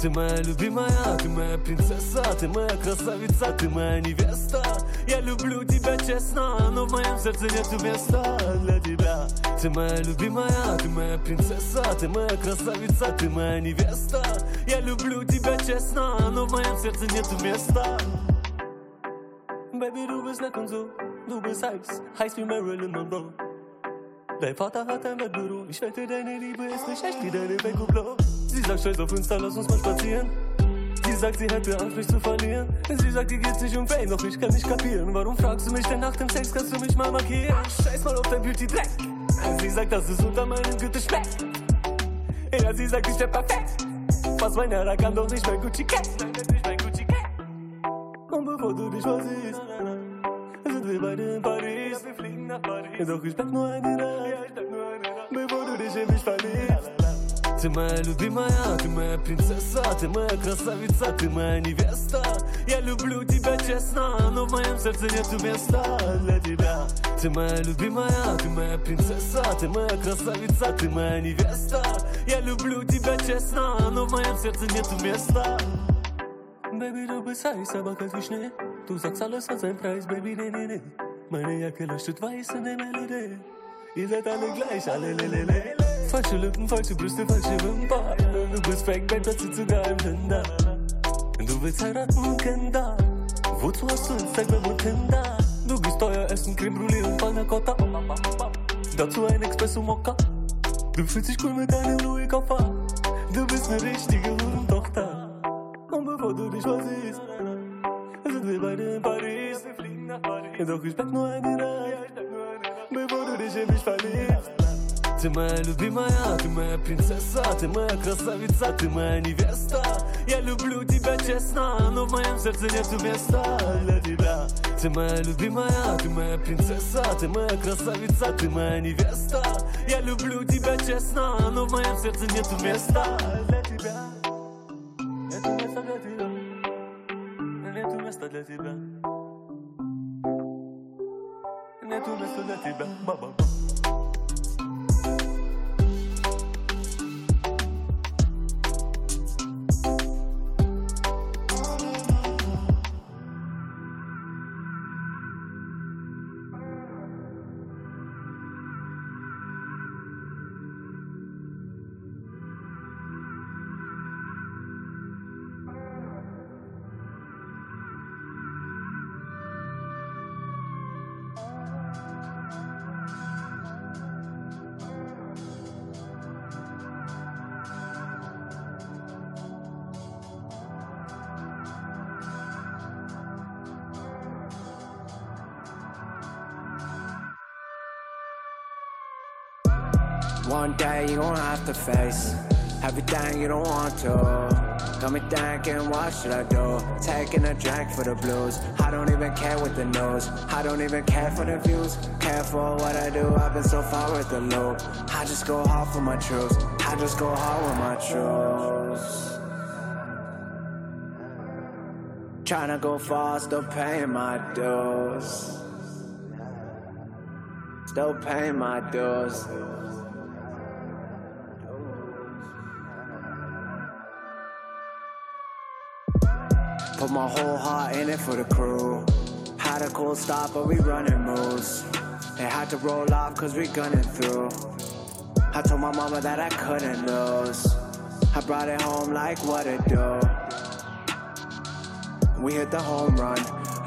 Ты моя любимая, ты моя принцесса, ты моя красавица, ты моя невеста. Я люблю тебя честно, но в моем сердце нету места для тебя. Ты моя любимая, ты моя принцесса, ты моя красавица, ты моя невеста. Я люблю тебя честно, но в моем сердце нету места. Baby, du bist und so, du bist heiß, heiß wie Marilyn Monroe. Dein Vater hat ein Wettbüro, ich wette, deine Liebe ist nicht echt wie deine Blau. Sie sagt stolz auf Insta, lass uns mal spazieren. Sie sagt, sie hätte Angst, mich zu verlieren. Sie sagt, ihr geht's nicht um Fame, doch ich kann nicht kapieren. Warum fragst du mich denn nach dem Sex, kannst du mich mal markieren? Scheiß mal auf dein Beauty-Dreck. Sie sagt, dass es unter meinem Gürtel schmeckt. Ja, sie sagt, ich wär perfekt. Was mein Herr kann doch nicht mein Gucci Cat. Nein, das ist nicht mein Gucci. Und bevor du dich versiehst, wir beide in Paris. Doch ich bleib nur eine Nacht. Bevor du dich in mich verliebst. Ты моя любимая, ты моя принцесса, ты моя красавица, ты моя невеста. Я люблю тебя честно, но в моем сердце нету места для тебя. Ты моя любимая, ты моя принцесса, ты моя красавица, ты моя невеста. Я люблю тебя честно, но в моем сердце nету места. Baby, du bist heiß, aber kalt. Du sagst, alles hat seinen Preis, Baby, nee, nee, nee. Meine Jacke leuchtet weiß in der Melodie. Ihr seid alle gleich, alle lelele. Falsche Lippen, falsche Brüste, falsche Wimpern. Du bist fake, Babe, das sieht sogar im Tinder. Du willst heiraten Kinder. Wozu hast du Instagram und Tinder? Du gehst teuer essen, Creme Brûlée und Panna Cotta. Dazu ein Espresso Mokka. Du fühlst dich cool mit deinem Louis Koffer. Du bist eine richtige Hurentochter. Und bevor du dich versiehst, Ты моя любимая, ты моя принцесса, ты моя красавица, ты моя невеста. Я люблю тебя честно, но в моем сердце нету места для тебя. Ты моя любимая, ты моя принцесса, ты моя красавица, ты моя невеста. Я люблю тебя честно, но в моем сердце нету места для тебя. Нету места для тебя. Нету места для тебя. Нету места для тебя. Ба-ба-ба. One day you gon' have to face everything you don't want to. Got me thinking, what should I do? Taking a drink for the blues. I don't even care with the news. I don't even care for the views. Care for what I do. I've been so far with the loop. I just go hard for my truths. I just go hard with my truths. Tryna go far, still paying my dues. Still paying my dues. Put my whole heart in it for the crew. Had a cold start, but we running moves. They had to roll off cause we gunning through. I told my mama that I couldn't lose. I brought it home like what it do. We hit the home run.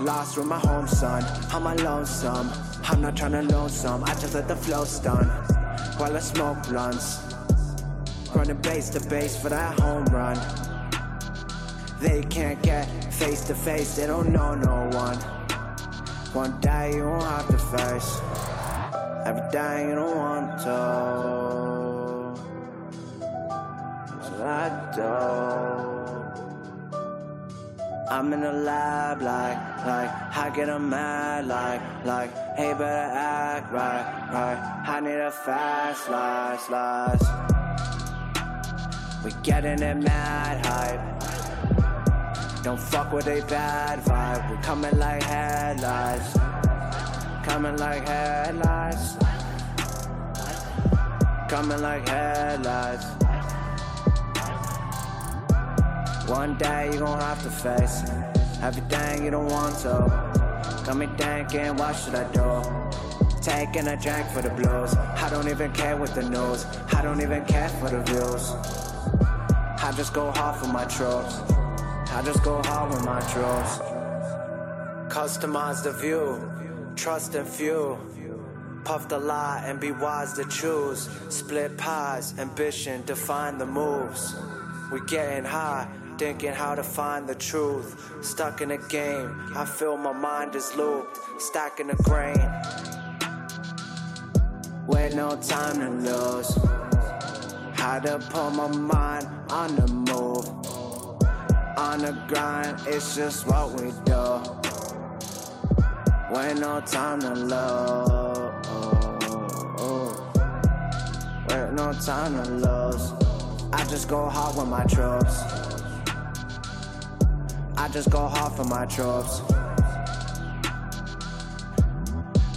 Lost with my home son. I'm a lonesome. I'm not trying to lonesome. I just let the flow stun. While I smoke blunts. Running base to base for that home run. They can't get face to face, they don't know no one. One day you won't have to face everything you don't want to. So I do. I'm in the lab like, like, I get 'em mad like, like, hey, better act right, right. I need a fast life, slice. We getting it mad hype. Don't fuck with a bad vibe. We're coming like headlights. Coming like headlights. Coming like headlights. One day you gon' have to face everything you don't want to. Got me thinking, what should I do? Taking a drink for the blues. I don't even care with the news. I don't even care for the views. I just go hard for my troops. I just go hard with my troops. Customize the view, trust and few. Puff the lie and be wise to choose. Split pies, ambition, define the moves. We getting high, thinking how to find the truth. Stuck in a game, I feel my mind is looped. Stacking the grain. With no time to lose. How to put my mind on the move. On the grind, it's just what we do. With no time to lose. With no time to lose. I just go hard with my troops. I just go hard for my troops.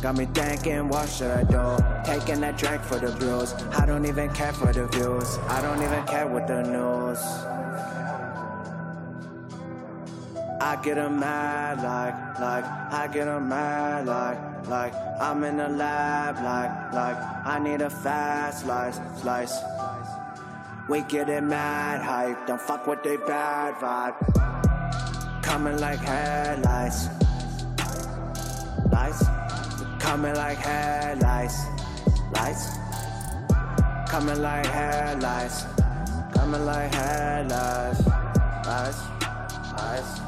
Got me thinking, what should I do? Taking that drink for the blues. I don't even care for the views. I don't even care what the news. I get get 'em mad like, like, I get get 'em mad like, like, I'm in the lab like, like, I need a fast slice, slice. We getting mad hype, don't fuck with they bad vibe. Coming like headlights, lights. Coming like headlights, lights. Coming like headlights, coming like headlights, lights, lights.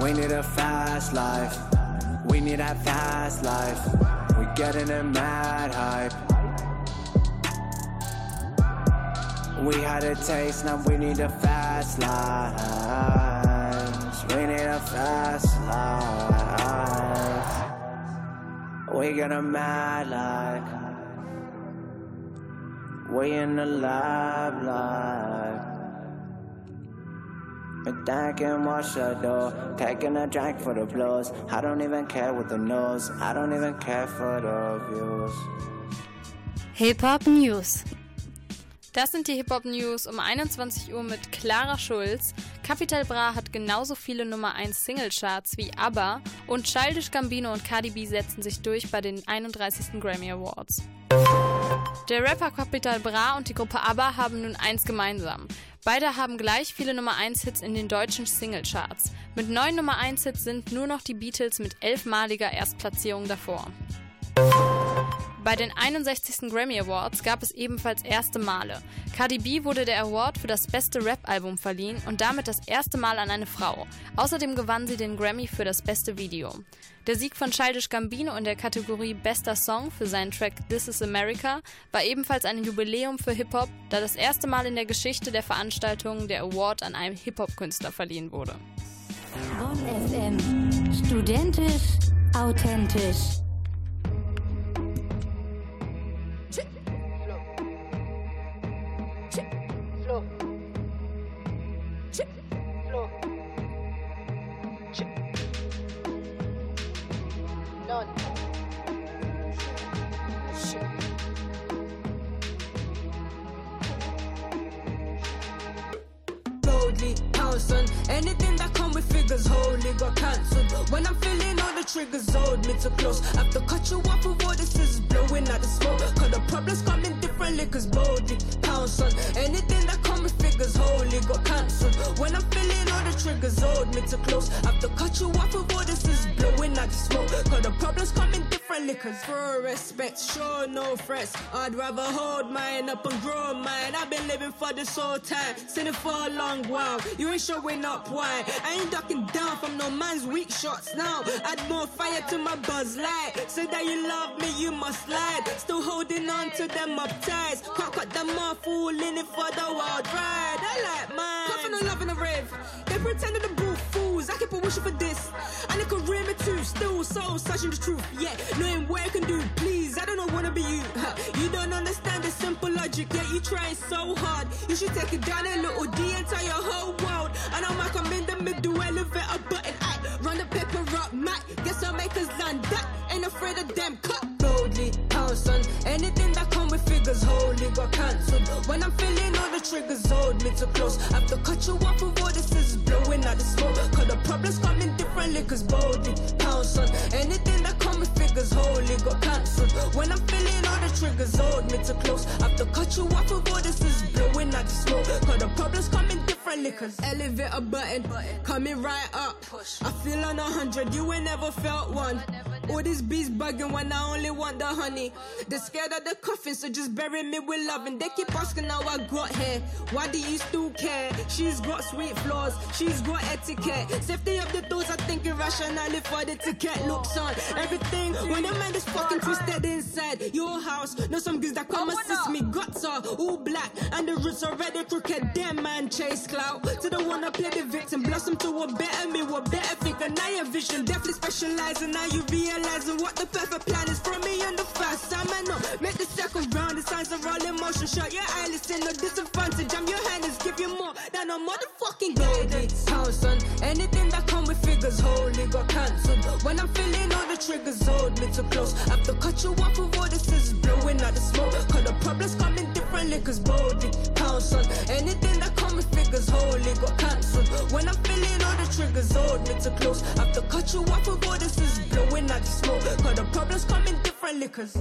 We need a fast life. We need that fast life. We getting a mad hype. We had a taste, now we need a fast life. We need a fast life. We get a mad life. We in the lab life. Me thinking what should do Taking a drink for the blues I don't even care what the news I don't even care for the views Hip-Hop News. Das sind die Hip-Hop-News um 21 Uhr mit Clara Schulz. Capital Bra hat genauso viele Nummer 1 Singlecharts wie ABBA und Childish Gambino und Cardi B setzen sich durch bei den 31. Grammy Awards. Der Rapper Capital Bra und die Gruppe ABBA haben nun eins gemeinsam. Beide haben gleich viele Nummer 1 Hits in den deutschen Singlecharts. Mit neun Nummer 1 Hits sind nur noch die Beatles mit elfmaliger Erstplatzierung davor. Bei den 61. Grammy Awards gab es ebenfalls erste Male. Cardi B wurde der Award für das beste Rap-Album verliehen und damit das erste Mal an eine Frau. Außerdem gewann sie den Grammy für das beste Video. Der Sieg von Childish Gambino in der Kategorie Bester Song für seinen Track This Is America war ebenfalls ein Jubiläum für Hip-Hop, da das erste Mal in der Geschichte der Veranstaltung der Award an einem Hip-Hop-Künstler verliehen wurde. Bonn FM. Studentisch, authentisch. Boldly pounce on anything that come with figures. Holy got cancelled. When I'm feeling all the triggers, hold me too close. To cut you off with all this is blowing out the smoke. Cause the problems come in different liquors. Boldly pounce on anything that come with figures. Holy got cancelled. When I'm feeling all the triggers, hold me too close. To cut you off with all this is blowing out the smoke. Cause the problems come in different liquors. For respect, sure no threats. I'd rather hold mine up and grow mine. I've been living for this whole time, sinning for a long while. You ain't showing up why? I ain't ducking down from no man's weak shots now. Add more fire to my buzz light. Say that you love me, you must slide. Still holding on to them up ties. Can't cut them off, fooling it for the wild ride. I like mine. From the love and the rave. They pretended to boo fools. I keep on wishing for this. And it rim it too. Still soul searching the truth. Yeah, knowing what I can do. Please, I don't know wanna be you. You don't understand the simple logic. Yeah, you trying so hard. You should take it down a little D and tell your whole world. And I'm like I'm in the middle, elevator button. I run the paper up, Mac. Guess I'll make us land that. Ain't afraid of them. Cut boldly, pounce on anything that come with figures. Holy got cancelled. When I'm feeling all the triggers, hold me too close. Have to cut you off all this is blowing out the smoke. Problems come in different liquors. Boldly, pounce on anything that come with figures. Holy got cancelled. When I'm feeling all the triggers, hold me too close. To cut you off with all this is blowing out the smoke. Cause the problems come in different different liquors. Elevator button, coming right up. I feel on a hundred, you ain't never felt one. All these bees bugging when I only want the honey. They're scared of the coffin, so just bury me with love. And they keep asking how I got here. Why do you still care? She's got sweet flaws, she's got etiquette. Safety of the doors, I think irrationally for the ticket looks on. Everything when the man is fucking twisted inside your house. Know some girls that come assist me. Guts are all black, and the roots are already crooked. Damn man, chase clout. To the one I play the victim, blossom to a better me, what better thinker. Now your vision definitely specializing. Now you realizing what the perfect plan is for me and the first time I know. Make the second round, the signs are all in motion. Shut your eyelids in no disadvantage. I'm your hand is give you more than a motherfucking golden pounds on anything that come with figures. Holy got cancelled. When I'm feeling all the triggers, hold me too close. To cut you off with all the scissors blowing out the smoke. Cause the problems come in different liquors. Boldly pounds on anything that come with figures. Holy got cancelled. When I'm feeling all the triggers, hold me too close. Have to cut you off with all the scissors blowing the smoke. Cause the problems come in different liquors.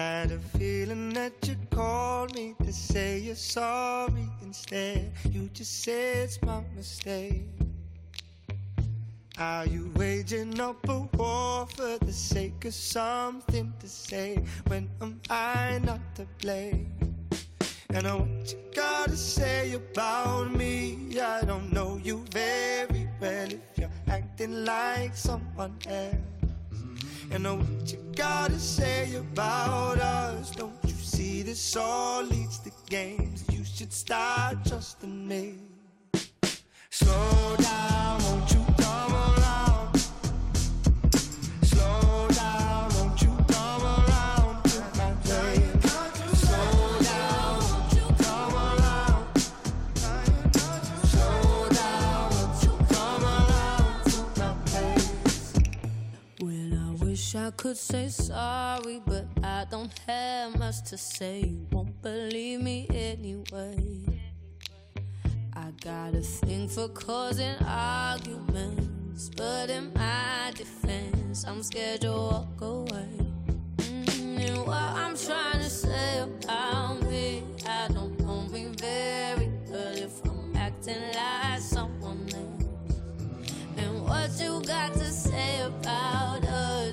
Had a feeling that you called me to say you're sorry. Instead, you just said it's my mistake. Are you waging up a war for the sake of something to say? When am I not to blame? And uh, what you gotta say about me? I don't know you very well if you're acting like someone else. And know what you gotta say about us. Don't you see this all leads to games? You should start trusting me. Slow down, wish I could say sorry, but I don't have much to say. You won't believe me anyway. I got a thing for causing arguments, but in my defense, I'm scared to walk away. Mm, And what I'm trying to say about me, I don't know me very well if I'm acting like someone else. And what you got to say about?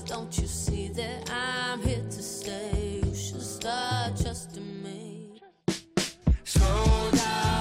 Don't you see that I'm here to stay? You should start trusting me. Slow down,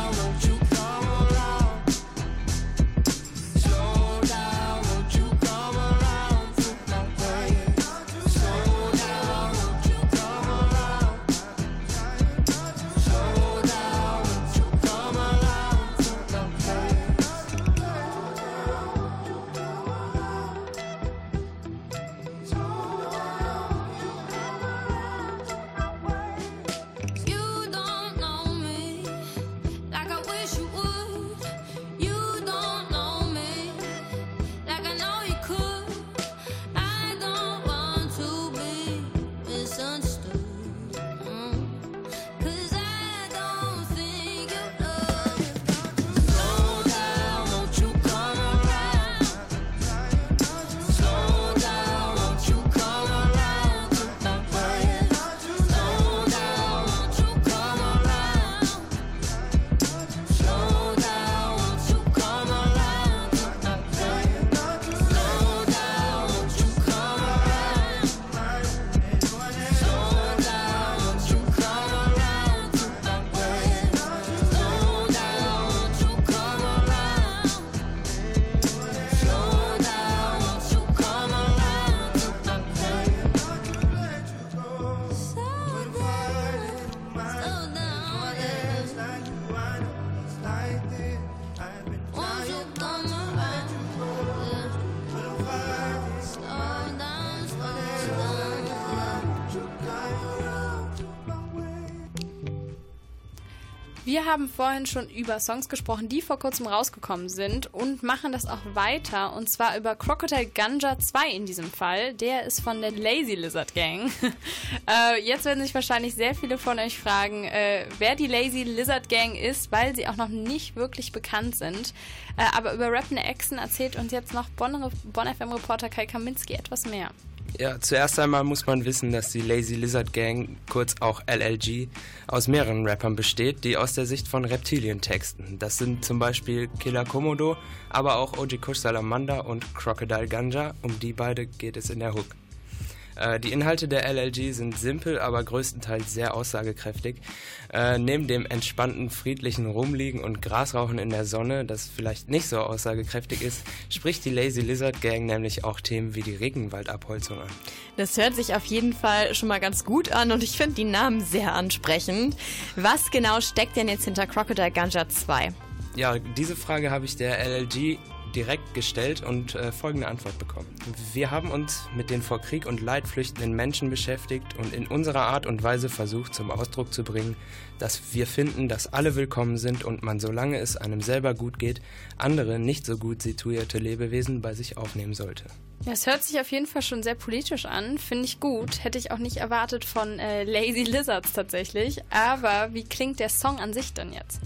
vorhin schon über Songs gesprochen, die vor kurzem rausgekommen sind und machen das auch weiter. Und zwar über Crocodile Ganja 2 in diesem Fall. Der ist von der Lazy Lizard Gang. äh, jetzt werden sich wahrscheinlich sehr viele von euch fragen, äh, wer die Lazy Lizard Gang ist, weil sie auch noch nicht wirklich bekannt sind. Äh, aber über Rappende Echsen erzählt uns jetzt noch Bonn, Bonn FM-Reporter Kai Kaminski etwas mehr. Ja, zuerst einmal muss man wissen, dass die Lazy Lizard Gang, kurz auch LLG, aus mehreren Rappern besteht, die aus der Sicht von Reptilien texten. Das sind zum Beispiel Killer Komodo, aber auch OG Kush Salamander und Crocodile Ganja. Um die beide geht es in der Hook. Äh, die Inhalte der LLG sind simpel, aber größtenteils sehr aussagekräftig. Äh, neben dem entspannten, friedlichen Rumliegen und Grasrauchen in der Sonne, das vielleicht nicht so aussagekräftig ist, spricht die Lazy Lizard Gang nämlich auch Themen wie die Regenwaldabholzung an. Das hört sich auf jeden Fall schon mal ganz gut an und ich finde die Namen sehr ansprechend. Was genau steckt denn jetzt hinter Crocodile Ganja 2? Ja, diese Frage habe ich der LLG direkt gestellt und äh, folgende Antwort bekommen. Wir haben uns mit den vor Krieg und Leid flüchtenden Menschen beschäftigt und in unserer Art und Weise versucht zum Ausdruck zu bringen, dass wir finden, dass alle willkommen sind und man, solange es einem selber gut geht, andere nicht so gut situierte Lebewesen bei sich aufnehmen sollte. Ja, es hört sich auf jeden Fall schon sehr politisch an. Finde ich gut. Hätte ich auch nicht erwartet von äh, Lazy Lizards tatsächlich. Aber wie klingt der Song an sich dann jetzt?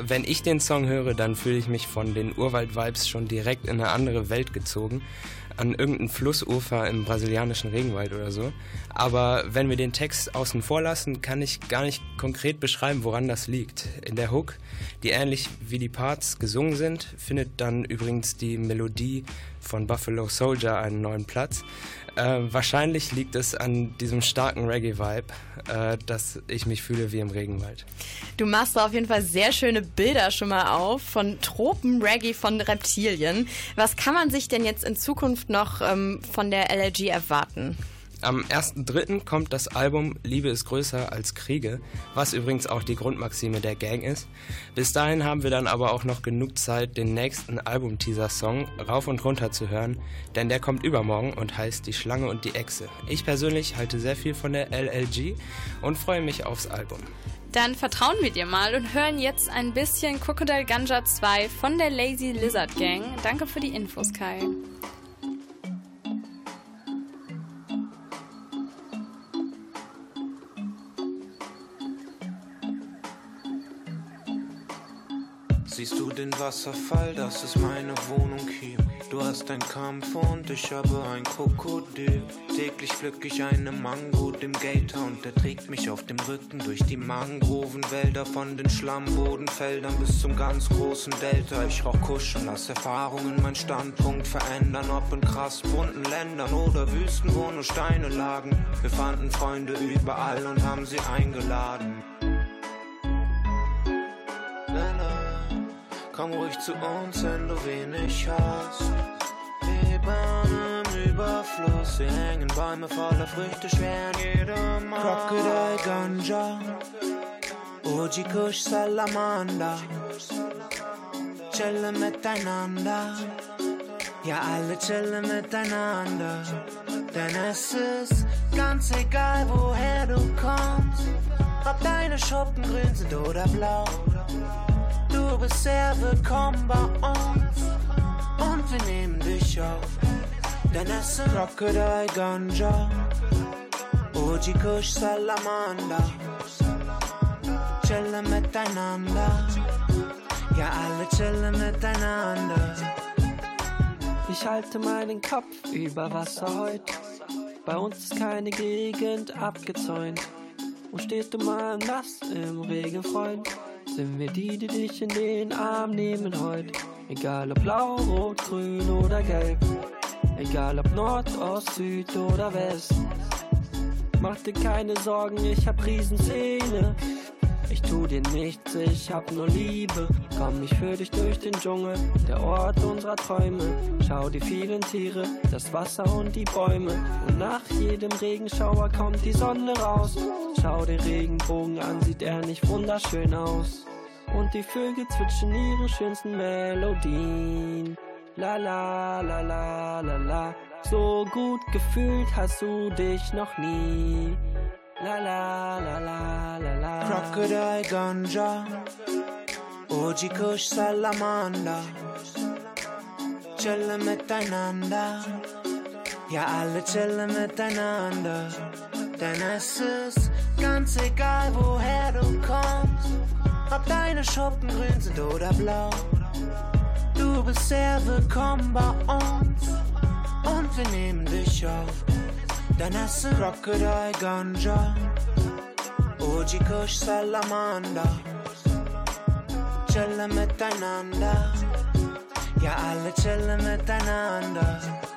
Wenn ich den Song höre, dann fühle ich mich von den Urwald-Vibes schon direkt in eine andere Welt gezogen. An irgendein Flussufer im brasilianischen Regenwald oder so. Aber wenn wir den Text außen vor lassen, kann ich gar nicht konkret beschreiben, woran das liegt. In der Hook, die ähnlich wie die Parts gesungen sind, findet dann übrigens die Melodie von Buffalo Soldier einen neuen Platz. Äh, wahrscheinlich liegt es an diesem starken Reggae-Vibe, äh, dass ich mich fühle wie im Regenwald. Du machst da auf jeden Fall sehr schöne Bilder schon mal auf von Tropen-Reggae von Reptilien. Was kann man sich denn jetzt in Zukunft noch ähm, von der LLG erwarten? Am 1.3. kommt das Album Liebe ist größer als Kriege, was übrigens auch die Grundmaxime der Gang ist. Bis dahin haben wir dann aber auch noch genug Zeit, den nächsten Album-Teaser-Song rauf und runter zu hören, denn der kommt übermorgen und heißt Die Schlange und die Echse. Ich persönlich halte sehr viel von der LLG und freue mich aufs Album. Dann vertrauen wir dir mal und hören jetzt ein bisschen Crocodile Ganja 2 von der Lazy Lizard Gang. Danke für die Infos, Kai. Siehst du den Wasserfall? Das ist meine Wohnung hier. Du hast ein Kampf und ich habe ein Krokodil. Täglich pflück ich eine Mango dem Gator und der trägt mich auf dem Rücken durch die Mangrovenwälder von den Schlammbodenfeldern bis zum ganz großen Delta. Ich rauch Kuschen, lass Erfahrungen mein Standpunkt verändern, ob in krass bunten Ländern oder Wüsten, wo nur Steine lagen. Wir fanden Freunde überall und haben sie eingeladen. Komm ruhig zu uns, wenn du wenig hast. Bauen im Überfluss, wir hängen Bäume voller Früchte, schwer in jedem Maß. Crocodile Ganja, OG Kush Salamander. Chillen miteinander, ja alle chillen miteinander. Denn es ist ganz egal, woher du kommst. Ob deine Schuppen grün sind oder blau. Du bist sehr willkommen bei uns und wir nehmen dich auf. Denn es sind Crocodile Ganja, OG Kush Salamander. Chillen miteinander, ja alle chillen miteinander. Ich halte meinen Kopf über Wasser heute. Bei uns ist keine Gegend abgezäunt. Und stehst du mal nass im Regen, Freund? Sind wir die, die dich in den Arm nehmen heute? Egal ob blau, rot, grün oder gelb. Egal ob Nord, Ost, Süd oder West. Mach dir keine Sorgen, ich hab Riesenzähne. Ich tu dir nichts, ich hab nur Liebe. Komm, ich führ dich durch den Dschungel, der Ort unserer Träume. Schau die vielen Tiere, das Wasser und die Bäume. Und nach jedem Regenschauer kommt die Sonne raus. Schau den Regenbogen an, sieht er nicht wunderschön aus. Und die Vögel zwitschern ihre schönsten Melodien. La la la la la la. So gut gefühlt hast du dich noch nie. La la la la la la. Crocodile Ganja, OG Kush Salamander, chillen miteinander, ja alle chillen miteinander, denn es ist ganz egal woher du kommst, ob deine Schuppen grün sind oder blau, du bist sehr willkommen bei uns. Und wir nehmen dich auf, denn es ist Crocodile Ganja. OG Kush Salamander Chillen miteinander Ja, alle chillen miteinander I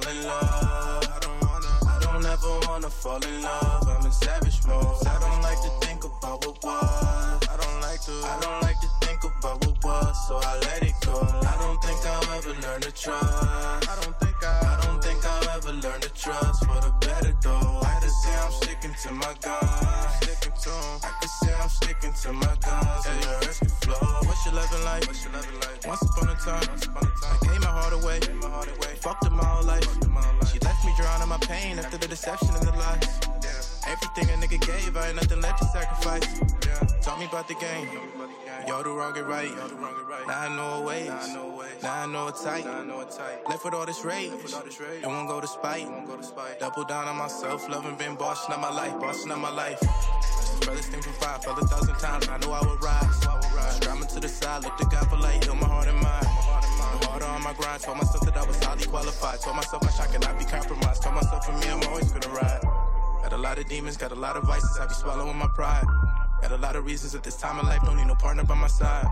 fall in love. I don't wanna. I don't ever wanna fall in love. I'm in savage mode. I don't like to think about what was. I don't like to. I don't like to think about what was, so I let it go. I don't think I'll ever learn to trust. I don't think I. I don't think I'll ever learn to trust for the better though. I just say I'm sticking to my guns. Sticking to. I can say I'm sticking to my guns and the rest can flow. What's your loving like? What's your loving like? Once upon a time, once upon a time, I gave my heart away. Gave my heart away. Fucked up my whole life. She left me drowning my pain after the deception and the lies. Everything a nigga gave, I ain't nothing left to sacrifice. Taught me about the game. Yo, do wrong and right. Now I know a ways. Now I know a type. Left with all this rage. It won't go to spite. Double down on myself. Loving been bossing up my life. Bossing up my life. Brothers think from five. Fell a thousand times. I knew I would rise. Scrambling to the side. Look to God for light. Heal my heart and mind. Harder on my grind. Told myself that I was highly qualified. Told myself my shot cannot be compromised. Told myself for me, I'm always gonna ride. Got a lot of demons, got a lot of vices. I be swallowing my pride. Got a lot of reasons at this time in life. Don't need no partner by my side.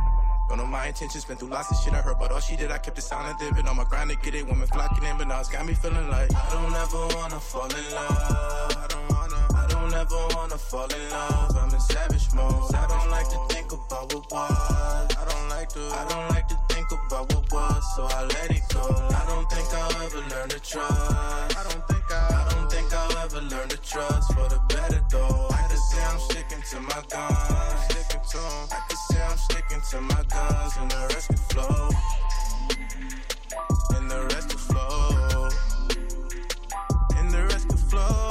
Don't know my intentions, been through lots of shit I heard, but all she did, I kept it silent. Then been on my grind to get it, women flocking in, but now it's got me feeling like I don't ever wanna fall in love. I don't wanna, I don't ever wanna fall in love. I'm in savage mode. I don't like to think about what was. I don't like to, I don't like to think about what was, so I let it go. I don't think I'll ever learn to trust. I don't think I, I don't think I'll ever learn to trust for the better though. I just say I'm sticking to my guns. Sticking to 'em. I can say I'm sticking to my guns and the rest can flow. And the rest can flow. And the rest can flow.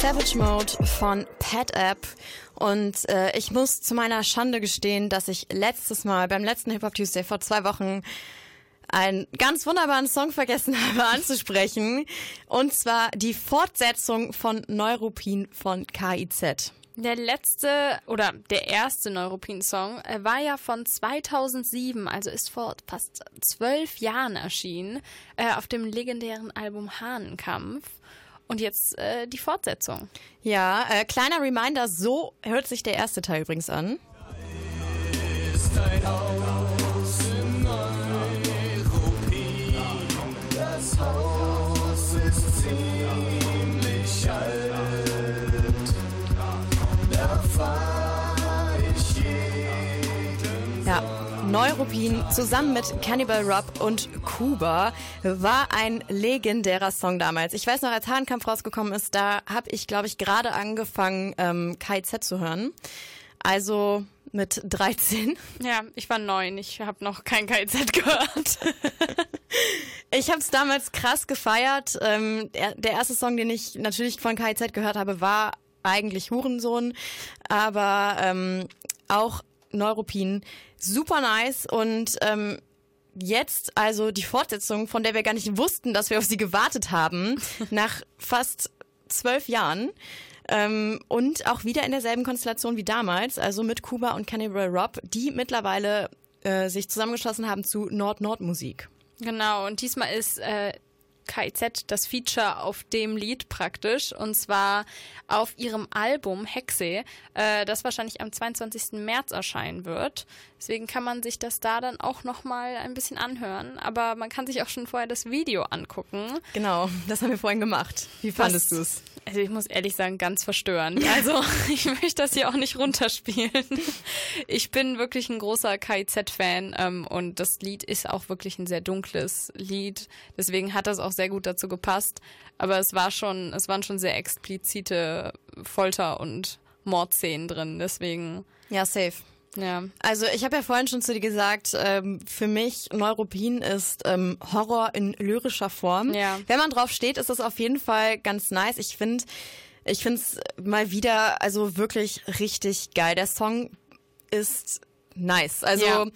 Savage Mode von Pet App. Und äh, ich muss zu meiner Schande gestehen, dass ich letztes Mal beim letzten Hip Hop Tuesday vor zwei Wochen einen ganz wunderbaren Song vergessen habe anzusprechen. Und zwar die Fortsetzung von Neuropin von KIZ. Der letzte oder der erste Neuropin-Song äh, war ja von 2007, also ist vor fast zwölf Jahren erschienen, äh, auf dem legendären Album Hahnenkampf. Und jetzt äh, die Fortsetzung. Ja, äh, kleiner Reminder, so hört sich der erste Teil übrigens an. Ist ein Haus Ja, Neuropin zusammen mit Cannibal Rob und Kuba war ein legendärer Song damals. Ich weiß noch, als Hahnkampf rausgekommen ist, da habe ich, glaube ich, gerade angefangen, ähm, KZ zu hören. Also mit 13. Ja, ich war neun, ich habe noch kein KZ gehört. Ich habe es damals krass gefeiert. Ähm, der, der erste Song, den ich natürlich von KZ gehört habe, war eigentlich Hurensohn. Aber ähm, auch Neuropin. Super nice und ähm, jetzt also die Fortsetzung, von der wir gar nicht wussten, dass wir auf sie gewartet haben, nach fast zwölf Jahren. Ähm, und auch wieder in derselben Konstellation wie damals, also mit Kuba und Cannibal Rob, die mittlerweile äh, sich zusammengeschlossen haben zu Nord-Nord-Musik. Genau, und diesmal ist äh, KIZ das Feature auf dem Lied praktisch. Und zwar auf ihrem Album Hexe, äh, das wahrscheinlich am 22. März erscheinen wird. Deswegen kann man sich das da dann auch nochmal ein bisschen anhören. Aber man kann sich auch schon vorher das Video angucken. Genau, das haben wir vorhin gemacht. Wie fandest du es? Also ich muss ehrlich sagen, ganz verstörend. Also ich möchte das hier auch nicht runterspielen. Ich bin wirklich ein großer KIZ-Fan ähm, und das Lied ist auch wirklich ein sehr dunkles Lied. Deswegen hat das auch sehr gut dazu gepasst. Aber es war schon, es waren schon sehr explizite Folter- und Mordszenen drin. Deswegen. Ja, safe. Ja. Also ich habe ja vorhin schon zu dir gesagt, ähm, für mich Neuropin ist ähm, Horror in lyrischer Form. Ja. Wenn man drauf steht, ist das auf jeden Fall ganz nice. Ich finde, ich finde es mal wieder also wirklich richtig geil. Der Song ist nice. Also Ja.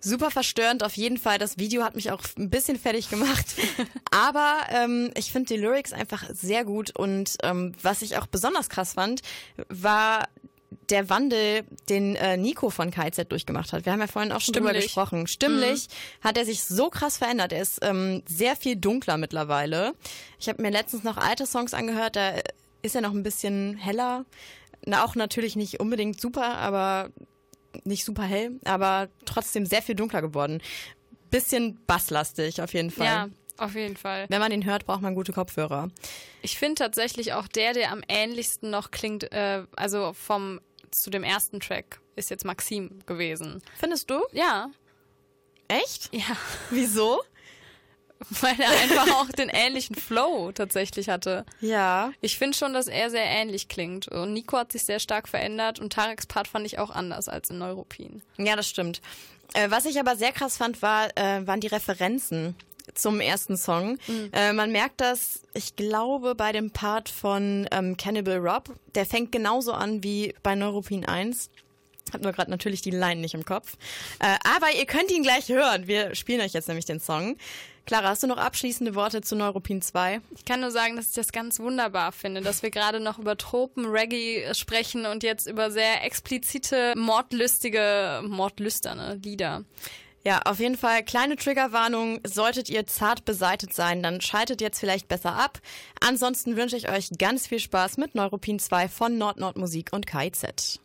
super verstörend auf jeden Fall. Das Video hat mich auch ein bisschen fertig gemacht. Aber ähm, ich finde die Lyrics einfach sehr gut und ähm, was ich auch besonders krass fand, war der Wandel, den äh, Nico von KZ durchgemacht hat. Wir haben ja vorhin auch schon drüber Stimmlich. gesprochen. Stimmlich hat er sich so krass verändert. Er ist ähm, sehr viel dunkler mittlerweile. Ich habe mir letztens noch alte Songs angehört, da ist er noch ein bisschen heller. Na, auch natürlich nicht unbedingt super, aber nicht super hell, aber trotzdem sehr viel dunkler geworden. Bisschen basslastig auf jeden Fall. Ja, auf jeden Fall. Wenn man ihn hört, braucht man gute Kopfhörer. Ich finde tatsächlich auch der, der am ähnlichsten noch klingt, äh, also vom zu dem ersten Track, ist jetzt Maxim gewesen. Findest du? Ja. Echt? Ja. Wieso? Weil er einfach auch den ähnlichen Flow tatsächlich hatte. Ja. Ich finde schon, dass er sehr ähnlich klingt. Und Nico hat sich sehr stark verändert und Tareks Part fand ich auch anders als in Neuropin. Ja, das stimmt. Äh, was ich aber sehr krass fand, war, äh, waren die Referenzen zum ersten Song. Äh, man merkt das, ich glaube, bei dem Part von ähm, Cannibal Rob. Der fängt genauso an wie bei Neuropin 1. Hab nur gerade natürlich die Line nicht im Kopf. Äh, aber ihr könnt ihn gleich hören. Wir spielen euch jetzt nämlich den Song. Clara, hast du noch abschließende Worte zu Neuropin 2? Ich kann nur sagen, dass ich das ganz wunderbar finde, dass wir gerade noch über Tropen-Reggae sprechen und jetzt über sehr explizite, mordlüstige, mordlüsterne Lieder. Ja, auf jeden Fall kleine Triggerwarnung. Solltet ihr zart beseitet sein, dann schaltet jetzt vielleicht besser ab. Ansonsten wünsche ich euch ganz viel Spaß mit Neuropin 2 von Nord-Nord Musik und KIZ.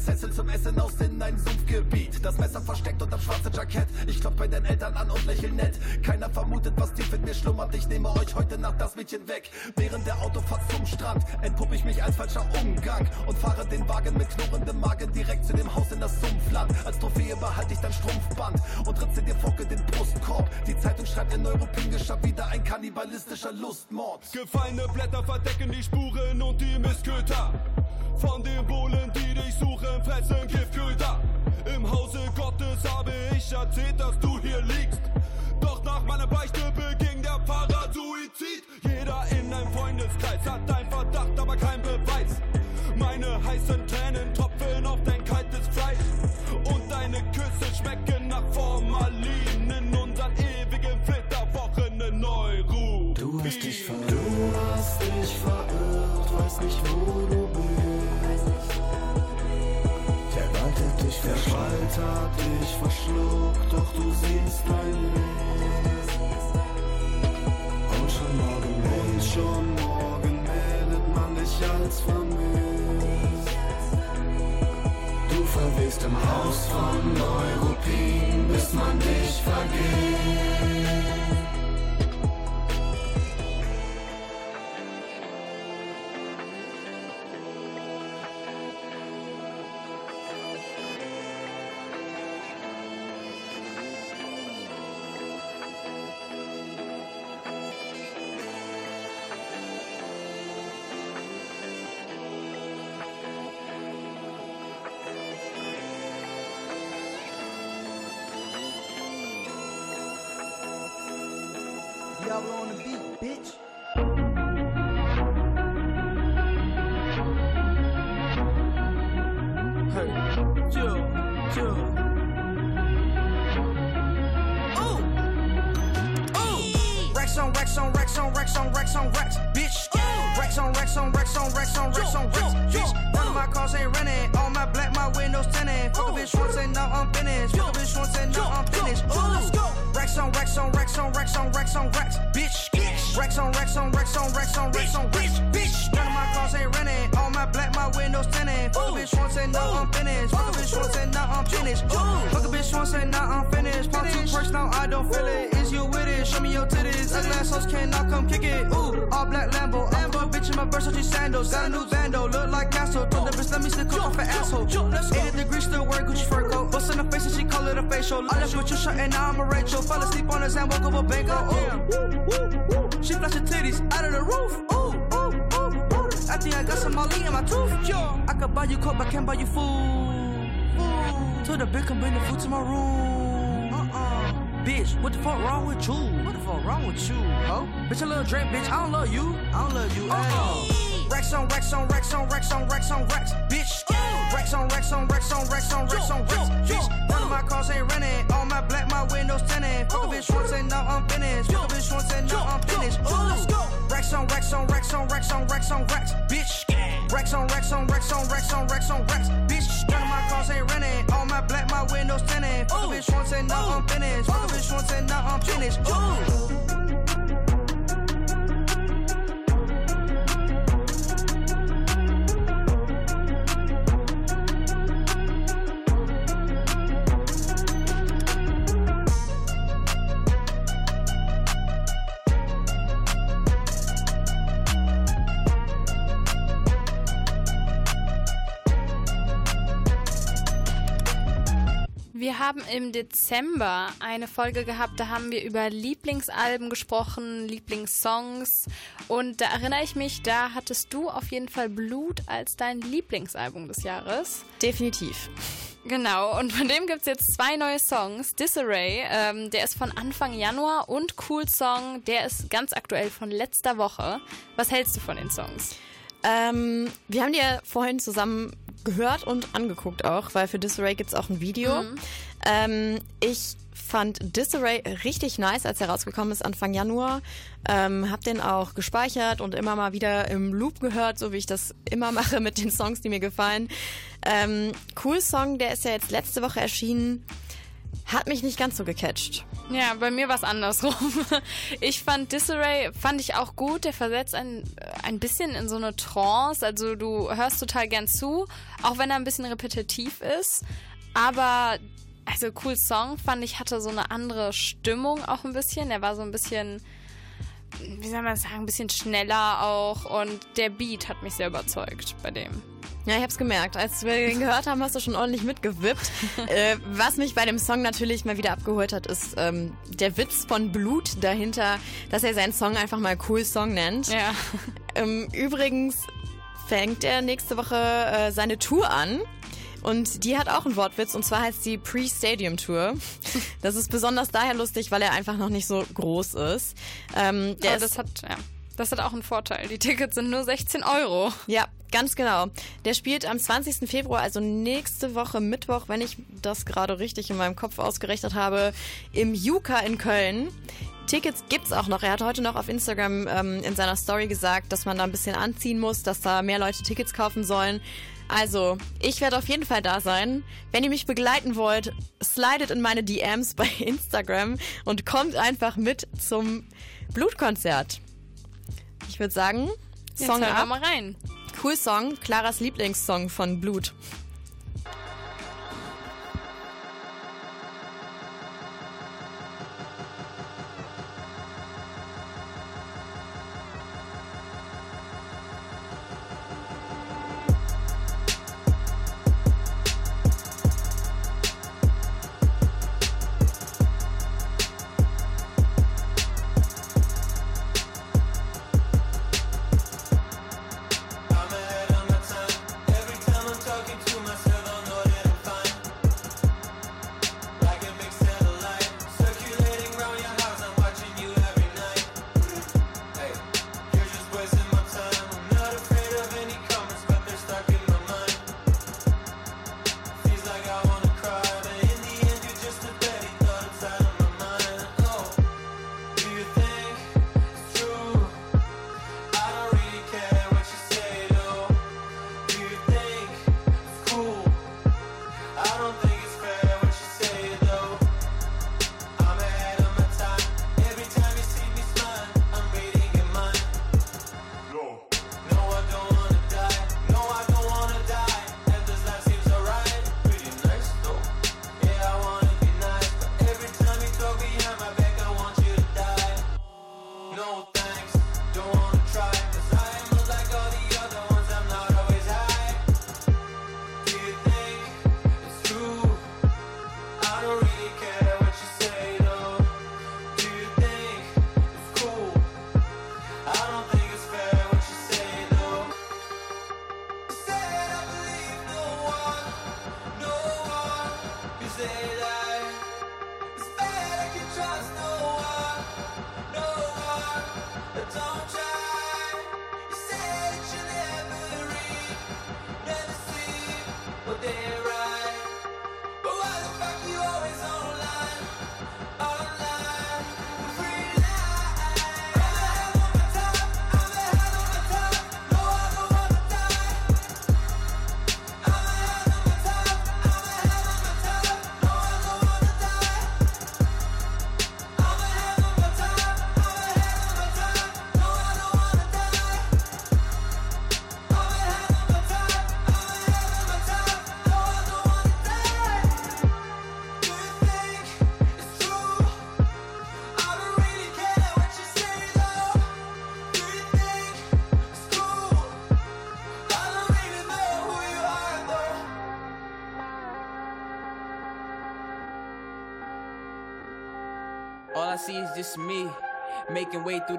Prinzessin zum Essen aus in ein Sumpfgebiet. Das Messer versteckt unter schwarze Jackett. Ich klopf bei den Eltern an und lächel nett. Keiner vermutet, was tief in mir schlummert. Ich nehme euch heute Nacht das Mädchen weg. Während der Autofahrt zum Strand entpuppe ich mich als falscher Umgang und fahre den Wagen mit knurrendem Magen direkt zu dem Haus in das Sumpfland. Als Trophäe behalte ich dein Strumpfband und ritze dir Focke den Brustkorb. Die Zeitung schreibt in europäischer wieder ein kannibalistischer Lustmord. Gefallene Blätter verdecken die Spuren und die Mitte erzählt, dass du hier liegst. Doch nach meiner Beichte beging der Pfarrer Suizid. Jeder in deinem Freundeskreis hat einen Verdacht, aber kein Beweis. Meine heißen Tränen tropfen auf dein kaltes Fleisch. Und deine Küsse schmecken nach Formalin in unseren ewigen Flitterwochen in Neuru. Du hast dich verirrt, du hast dich verirrt, weiß nicht wo du Der Spalt hat dich verschluckt, doch du siehst mein Leben. Und schon morgen, und schon morgen meldet man dich als vermisst. Du verwegst im Haus von Neuropin, bis man dich vergisst. Im Dezember eine Folge gehabt, da haben wir über Lieblingsalben gesprochen, Lieblingssongs. Und da erinnere ich mich, da hattest du auf jeden Fall Blut als dein Lieblingsalbum des Jahres. Definitiv. Genau, und von dem gibt es jetzt zwei neue Songs. Disarray, ähm, der ist von Anfang Januar und Cool Song, der ist ganz aktuell von letzter Woche. Was hältst du von den Songs? Ähm, wir haben die ja vorhin zusammen gehört und angeguckt auch, weil für Disarray gibt es auch ein Video. Mhm. Ähm, ich fand Disarray richtig nice, als er rausgekommen ist Anfang Januar. Ähm, hab den auch gespeichert und immer mal wieder im Loop gehört, so wie ich das immer mache mit den Songs, die mir gefallen. Ähm, cool Song, der ist ja jetzt letzte Woche erschienen. Hat mich nicht ganz so gecatcht. Ja, bei mir war es andersrum. Ich fand Disarray, fand ich auch gut. Der versetzt ein, ein bisschen in so eine Trance. Also du hörst total gern zu, auch wenn er ein bisschen repetitiv ist. Aber, also cool Song fand ich, hatte so eine andere Stimmung auch ein bisschen. Er war so ein bisschen, wie soll man sagen, ein bisschen schneller auch. Und der Beat hat mich sehr überzeugt bei dem. Ja, ich hab's gemerkt. Als wir den gehört haben, hast du schon ordentlich mitgewippt. äh, was mich bei dem Song natürlich mal wieder abgeholt hat, ist ähm, der Witz von Blut dahinter, dass er seinen Song einfach mal Cool Song nennt. Ja. Ähm, übrigens fängt er nächste Woche äh, seine Tour an. Und die hat auch einen Wortwitz, und zwar heißt sie Pre-Stadium Tour. Das ist besonders daher lustig, weil er einfach noch nicht so groß ist. Ähm, der Aber das hat, ja, das hat auch einen Vorteil. Die Tickets sind nur 16 Euro. Ja, ganz genau. Der spielt am 20. Februar, also nächste Woche Mittwoch, wenn ich das gerade richtig in meinem Kopf ausgerechnet habe, im Juka in Köln. Tickets gibt's auch noch. Er hat heute noch auf Instagram ähm, in seiner Story gesagt, dass man da ein bisschen anziehen muss, dass da mehr Leute Tickets kaufen sollen. Also, ich werde auf jeden Fall da sein. Wenn ihr mich begleiten wollt, slidet in meine DMs bei Instagram und kommt einfach mit zum Blutkonzert. Ich würde sagen, Jetzt Song wir ab. mal rein. Cool Song, Claras Lieblingssong von Blut.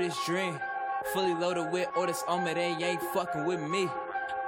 This dream. Fully loaded with all this armor, they ain't fucking with me.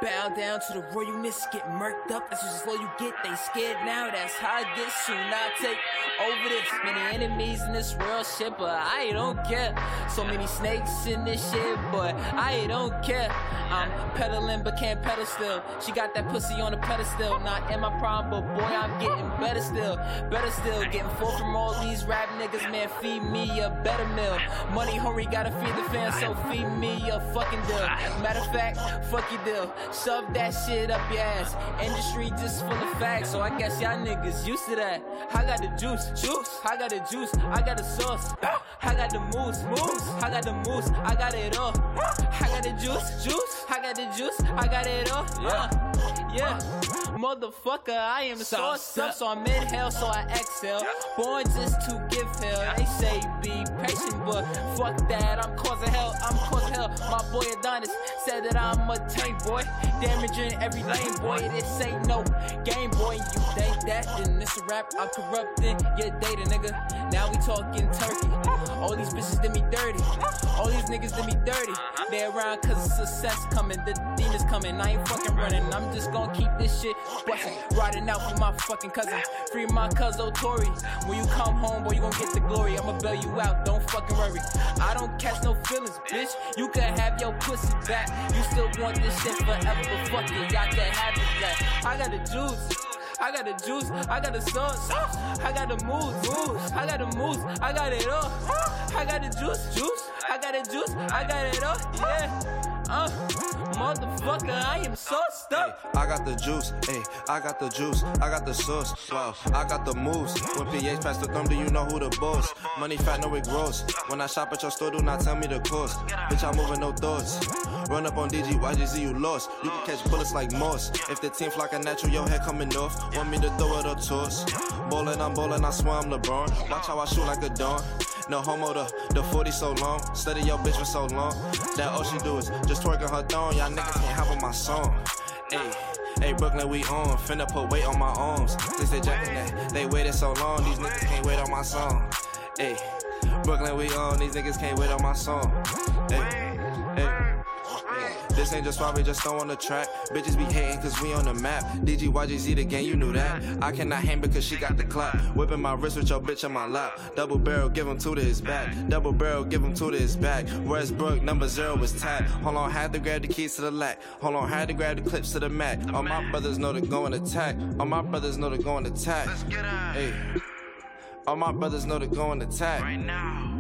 Bow down to the royalness, get murked up. That's just slow you get. They scared now, that's how it gets. Soon I take over this. Many enemies in this world, shit, but I don't care. So many snakes in this shit, but I don't care. I'm pedaling, but can't pedal still. She got that pussy on a pedestal. Not in my prime, but boy, I'm getting better still. Better still, getting full from all these rap niggas, man. Feed me a better meal. Money hungry, gotta feed the fans, so feed me a fucking deal. Matter of fact, fuck your deal. Shove that shit up your ass. Industry just full of facts, so I guess y'all niggas used to that. I got the juice, juice. I got the juice, I got the sauce. I got the moose, moose. I got the moose, I got it all. I got the juice, juice. I got the juice, I got it all. Yeah, uh, yeah. Motherfucker, I am sauced up, so I'm in hell, so I exhale. Born just to give hell. They say be patient, but fuck that. I'm causing hell, I'm causing hell. My boy Adonis said that I'm a tank boy, damaging every lane boy. This ain't no game boy. You think that? Then this a rap. I'm corrupting your data, nigga. Now we talking turkey. All these bitches did me dirty. All these niggas did me dirty. Uh-huh. They around cause success coming. The demons coming. I ain't fucking running. I'm just gonna keep this shit bustin'. Riding out for my fucking cousin. Free my cousin oh, Tori. When you come home, boy, you gon' get the glory. I'ma bail you out. Don't fucking worry. I don't catch no feelings, bitch. You can have your pussy back. You still want this shit forever, but fuck it. Y'all can have it back. I got the juice. I got the juice, I got the sauce, I got the moves, moves, I got the moves, I got it all. I got the juice, juice, I got the juice, I got it all. Yeah, uh, motherfucker, I am so stuck. I got the juice, ayy, I got the juice, I got the sauce, wow, I got the moves. When PH pass the thumb, do you know who the boss? Money fat, no it grows. When I shop at your store, do not tell me the cost. Bitch, I'm moving no thoughts. Run up on DG, YGZ, you lost. You can catch bullets like moss. If the team flock a natural, your head coming off. Want me to throw it up toss? Ballin', I'm ballin', I swear I'm LeBron. Watch how I shoot like a dawn. No homo, the, the 40 so long. Study your bitch for so long. That all she do is just twerking her thong. Y'all niggas can't have on my song. Ayy. Hey Brooklyn, we on. Finna put weight on my arms. They said jacking that. They waited so long. These niggas can't wait on my song. Ayy. Brooklyn, we on. These niggas can't wait on my song. Ayy. This ain't just why we just throw on the track. Bitches be hating cause we on the map. DGYGZ the gang, you knew that. I cannot hang because she got the clap. Whipping my wrist with your bitch in my lap. Double barrel, give him two to his back. Double barrel, give him two to his back. Westbrook, number zero was tapped. Hold on, had to grab the keys to the lack. Hold on, had to grab the clips to the Mac. All my brothers know to go and attack. All my brothers know to go and attack. Let's get Hey. All my brothers know to go and attack. Right now.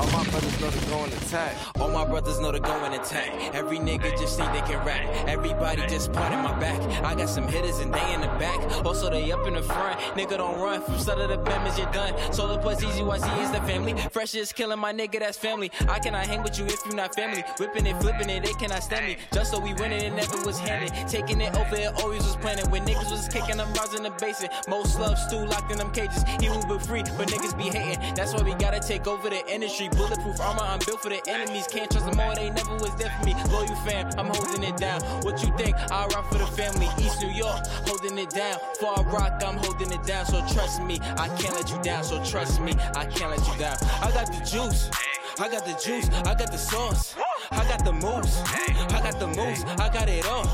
All my brothers know to go and attack. All my brothers know to go and attack. Every nigga just think they can rap. Everybody just pointing my back. I got some hitters and they in the back. Also they up in the front. Nigga don't run from start of the Bama's you're done. Solo plus easy is the family. Fresh is killing my nigga, that's family. I cannot hang with you if you not family. Whipping it, flipping it, they cannot stand me. Just so we win it, never was handed. Taking it over, it always was planning. When niggas was kicking them bars in the basement. Most love stew locked in them cages. He will be free, but niggas be hating. That's why we gotta take over the industry. Bulletproof armor, I'm built for the enemies. Can't trust them all, they never was there for me. Loyal fam, I'm holding it down. What you think? I rock for the family. East New York, holding it down. Far Rock, I'm holding it down. So trust me, I can't let you down. So trust me, I can't let you down. I got the juice. I got the juice. I got the sauce. I got the moves. I got the moves. I got it all.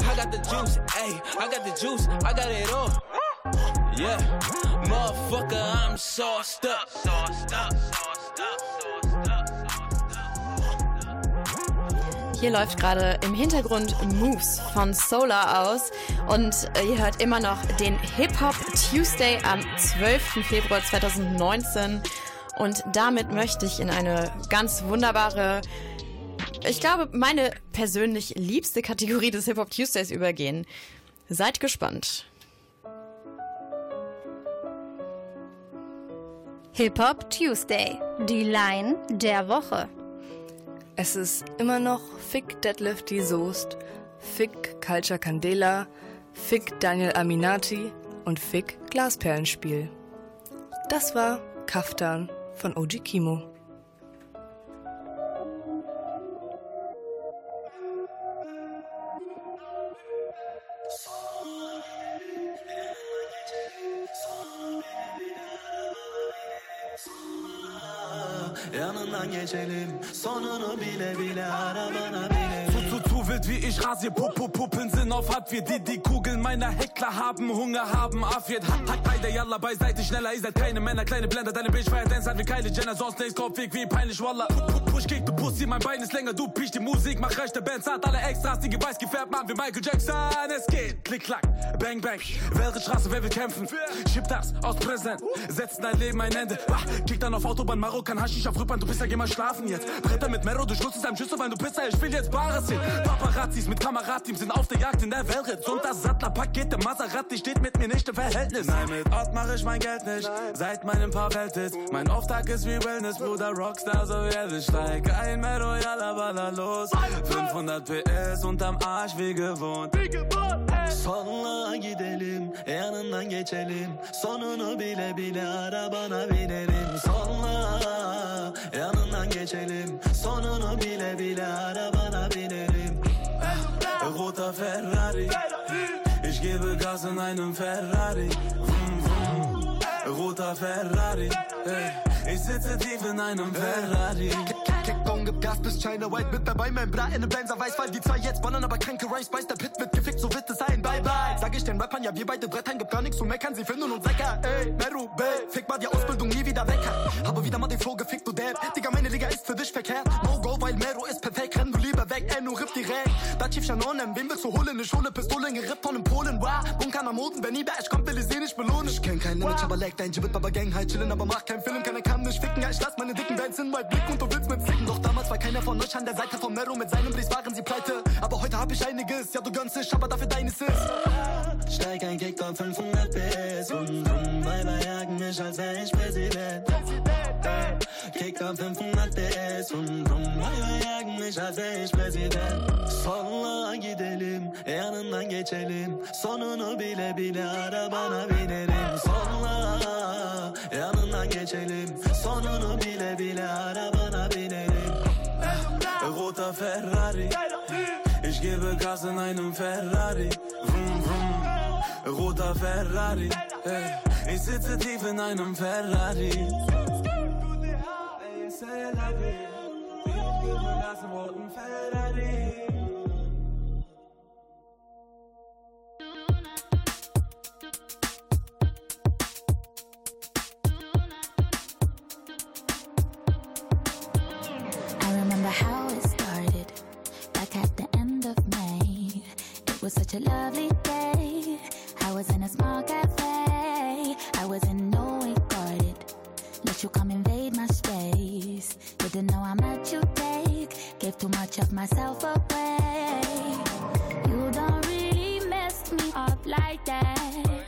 I got the juice. Hey, I got the juice. I got it all. Yeah, motherfucker, I'm sauced up. Sauced up. Hier läuft gerade im Hintergrund Moves von Solar aus und äh, ihr hört immer noch den Hip Hop Tuesday am 12. Februar 2019 und damit möchte ich in eine ganz wunderbare, ich glaube, meine persönlich liebste Kategorie des Hip Hop Tuesdays übergehen. Seid gespannt. Hip Hop Tuesday, die Line der Woche. Es ist immer noch Fick Deadlift Soest, Fick Culture Candela, Fick Daniel Aminati und Fick Glasperlenspiel. Das war Kaftan von OG Kimo. Yanından geçelim Sonunu bile bile arabana zu wild wie ich rasier, Pupu, Puppen sind auf Hartwirt. Die, die Kugeln meiner Heckler haben Hunger, haben Affiert. Hat, hat, beide, yalla, beiseite, schneller, ihr seid keine Männer, kleine Blender, deine Bitch feiert Dance, hat wie Kylie Jenner, sonst nichts, Kopfweg wie peinlich, Walla. Pu- pu- Push, kick, du Pussy, mein Bein ist länger, du piech die Musik, mach rechte Bands, hat alle Extras, die weiß gefärbt, Mann, wie Michael Jackson, es geht. Klick, klack, bang, bang, welche Straße, wer will kämpfen? Schieb das aus Präsent, setz dein Leben ein Ende. Wah, kick dann auf Autobahn, Marokkan, Haschisch auf Rüppern, du bist ja, geh mal schlafen jetzt. Bretter mit Mero, du es einem Schüssel, weil du Pisser, ich will jetzt Bares sehen. Paparazzis mit Kamerateams sind auf der Jagd in der Welt. Und das Sattlerpaket, der Maserati steht mit mir nicht im Verhältnis. Nein, mit Ort mach ich mein Geld nicht, seit meinem paar Welthits. Mein Auftrag ist wie Wellness, Bruder, Rockstar, so wie Elvis. Steig ein, Mero, yalla, baller los. 500 PS unterm Arsch, wie gewohnt. Sonla gidelim yanından geçelim Sonunu bile bile arabana binelim Sonla yanından geçelim Sonunu bile bile arabana binelim Roter Ferrari, ich gebe Gas in einem Ferrari. Vroom, vroom. Roter Ferrari, ich sitze tief in einem Ferrari. Kickdown, gib Gas bis China White mit dabei, mein Bra in einem Benzer weiß, weil die zwei jetzt ballern, aber kranke Rice beißt, der Pit wird gefickt, so wird es sein, bye bye. Sag ich den Rappern, ja wir beide brettern, gibt gar nichts zu meckern, sie finden uns lecker, ey, Meru, Bell, fick mal die Ausbildung nie wieder wecker. Habe wieder mal den Flow gefickt, du Dab, Digga, meine Liga ist für dich verkehrt, no go, weil Meru ist perfekt, renn du lieber weg, ey, nur ripp direkt. Da Chief Shanonem, wen willst du holen, eine Schule, Pistolen, gerippt von in Polen, wow, Bunker am Moden, wenn nie ich kommt, will ich sie nicht belohnen. Ich kenn kein Image, aber leg dein Jibit, aber Gang, halt chillen, aber mach keinen Film, keiner kann nicht ficken, ja, ich lass meine dicken Bands in mein Blick und du willst mit zicken, doch damals war keiner von euch an der Seite von Mero, mit seinem Brief waren sie pleite, aber heute hab ich einiges, ja, du gönnst dich, aber dafür deines ist. Steig ein Kick auf 500 PS und drum, Weiber jagen mich, als wär ich Präsident. Kick auf 500 PS und drum, Weiber jagen mich, als wär ich Präsident. Sonla gidelim, yanından geçelim. Sonunu bile bile arabana binelim. Sonla yanından geçelim. Sonunu bile bile arabana binelim. Roter Ferrari, ich gebe Gas in einem Ferrari. Vroom, vroom. Roter Ferrari, ich sitze tief in einem Ferrari. I was such a lovely day. I was in a small cafe. I was in no way guarded. Let you come invade my space. Didn't know how much you take. Gave too much of myself away. You don't really mess me up like that.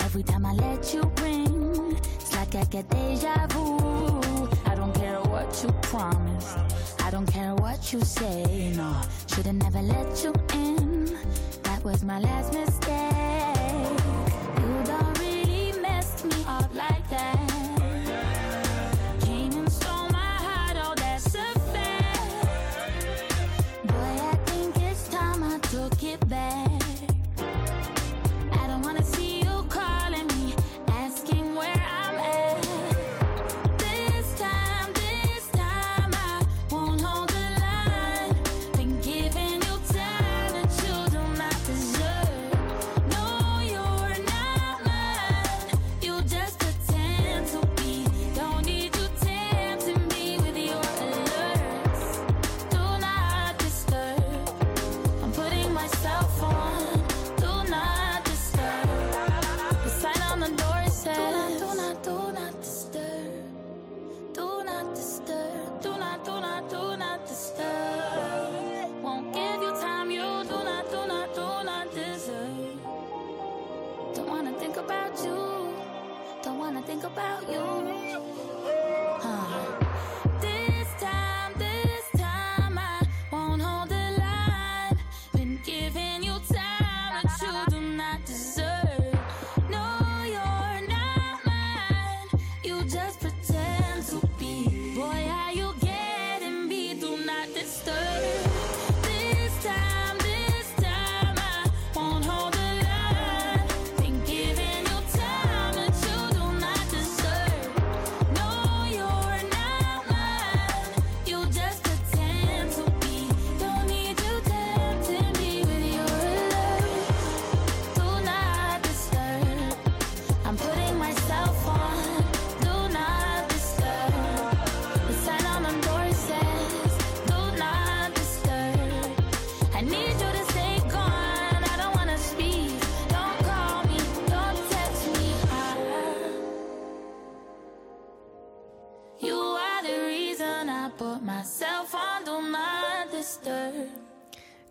Every time I let you ring, it's like I get deja vu. I don't care what you promise. I don't care what you say. No, should've never let you in. That was my last mistake.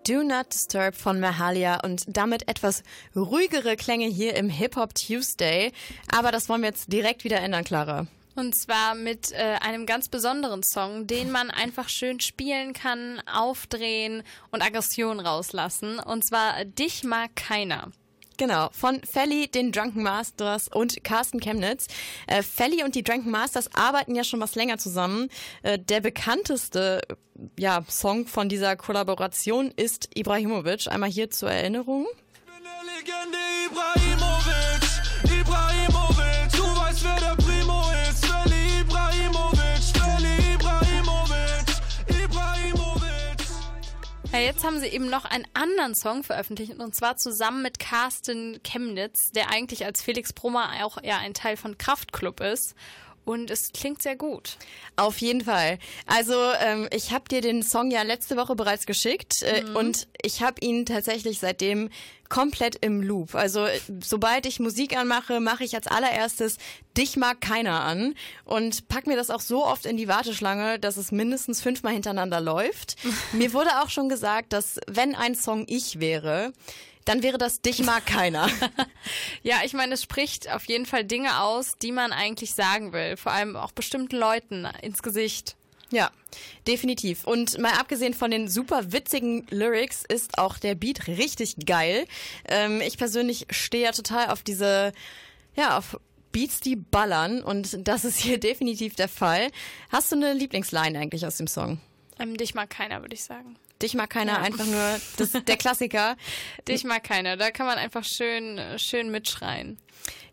Do Not Disturb von Mahalia und damit etwas ruhigere Klänge hier im Hip Hop Tuesday. Aber das wollen wir jetzt direkt wieder ändern, Clara. Und zwar mit äh, einem ganz besonderen Song, den man einfach schön spielen kann, aufdrehen und Aggression rauslassen. Und zwar Dich mag keiner. Genau, von Felly, den Drunken Masters und Carsten Chemnitz. Äh, Felly und die Drunken Masters arbeiten ja schon was länger zusammen. Äh, der bekannteste ja, Song von dieser Kollaboration ist Ibrahimovic. Einmal hier zur Erinnerung. Legende Ibrahimovic, Ja, jetzt haben sie eben noch einen anderen Song veröffentlicht und zwar zusammen mit Carsten Chemnitz, der eigentlich als Felix Brummer auch ja ein Teil von Kraftklub ist. Und es klingt sehr gut. Auf jeden Fall. Also ähm, ich habe dir den Song ja letzte Woche bereits geschickt äh, Mhm. und ich habe ihn tatsächlich seitdem komplett im Loop. Also äh, sobald ich Musik anmache, mache ich als allererstes Dich mag keiner an und pack mir das auch so oft in die Warteschlange, dass es mindestens fünfmal hintereinander läuft. mir wurde auch schon gesagt, dass wenn ein Song ich wäre, dann wäre das Dich mag keiner. Ja, ich meine, es spricht auf jeden Fall Dinge aus, die man eigentlich sagen will. Vor allem auch bestimmten Leuten ins Gesicht. Ja, definitiv. Und mal abgesehen von den super witzigen Lyrics ist auch der Beat richtig geil. Ähm, ich persönlich stehe ja total auf diese, ja, auf Beats, die ballern und das ist hier definitiv der Fall. Hast du eine Lieblingsline eigentlich aus dem Song? Ähm, dich mag keiner, würde ich sagen. Dich mag keiner, Ja. einfach nur das, der Klassiker. Dich mag keiner. Da kann man einfach schön, schön mitschreien.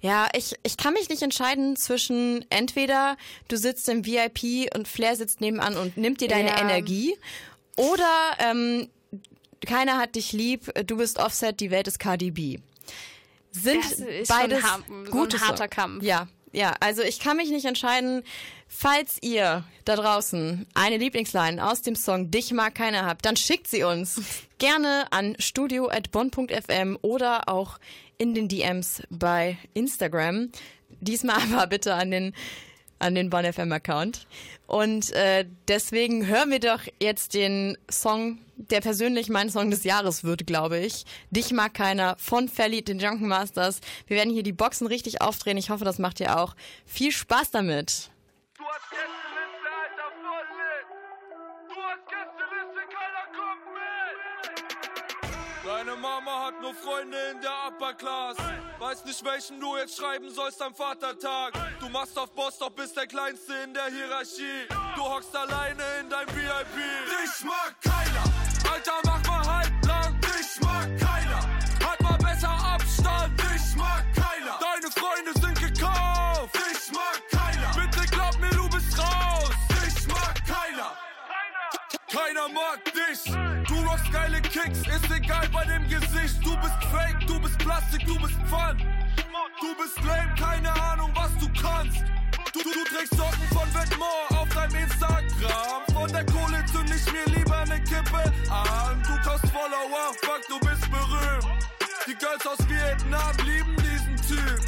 Ja, ich, ich kann mich nicht entscheiden zwischen entweder du sitzt im VIP und Flair sitzt nebenan und nimmt dir deine Ja. Energie oder ähm, keiner hat dich lieb, du bist Offset, die Welt ist KDB. Sind Das ist schon beides so ein gute harter Songs. Kampf. Ja, ja, also ich kann mich nicht entscheiden. Falls ihr da draußen eine Lieblingsline aus dem Song Dich mag keiner habt, dann schickt sie uns gerne an studio@bonn.fm oder auch in den DMs bei Instagram. Diesmal aber bitte an den an den Bonn FM Account. Und äh, deswegen hören wir doch jetzt den Song, der persönlich mein Song des Jahres wird, glaube ich. Dich mag keiner von Felly, den Drunken Masters. Wir werden hier die Boxen richtig aufdrehen. Ich hoffe, das macht ihr auch. Viel Spaß damit. Du hast Gästeliste, Mama hat nur Freunde in der Upper Class. Weiß nicht, welchen du jetzt schreiben sollst am Vatertag. Du machst auf Boss, doch bist der Kleinste in der Hierarchie. Du hockst alleine in dein VIP. Dich mag keiner. Alter, mach mal halblang. Dich mag keiner. Halt mal besser Abstand. Dich mag keiner. Deine Freunde sind gekauft. Dich mag keiner. Bitte glaub mir, du bist raus. Dich mag keiner. Keiner mag dich. Du rockst geile Kicks, ist egal bei dem Gesicht. Du bist fake, du bist Plastik, du bist Fun. Du bist lame, keine Ahnung, was du kannst. Du, du, du trägst Socken von Vetements auf deinem Instagram. Von der Kohle zünd ich mir lieber ne Kippe an. Du kaufst Follower, fuck, du bist berühmt. Die Girls aus Vietnam lieben diesen Typ.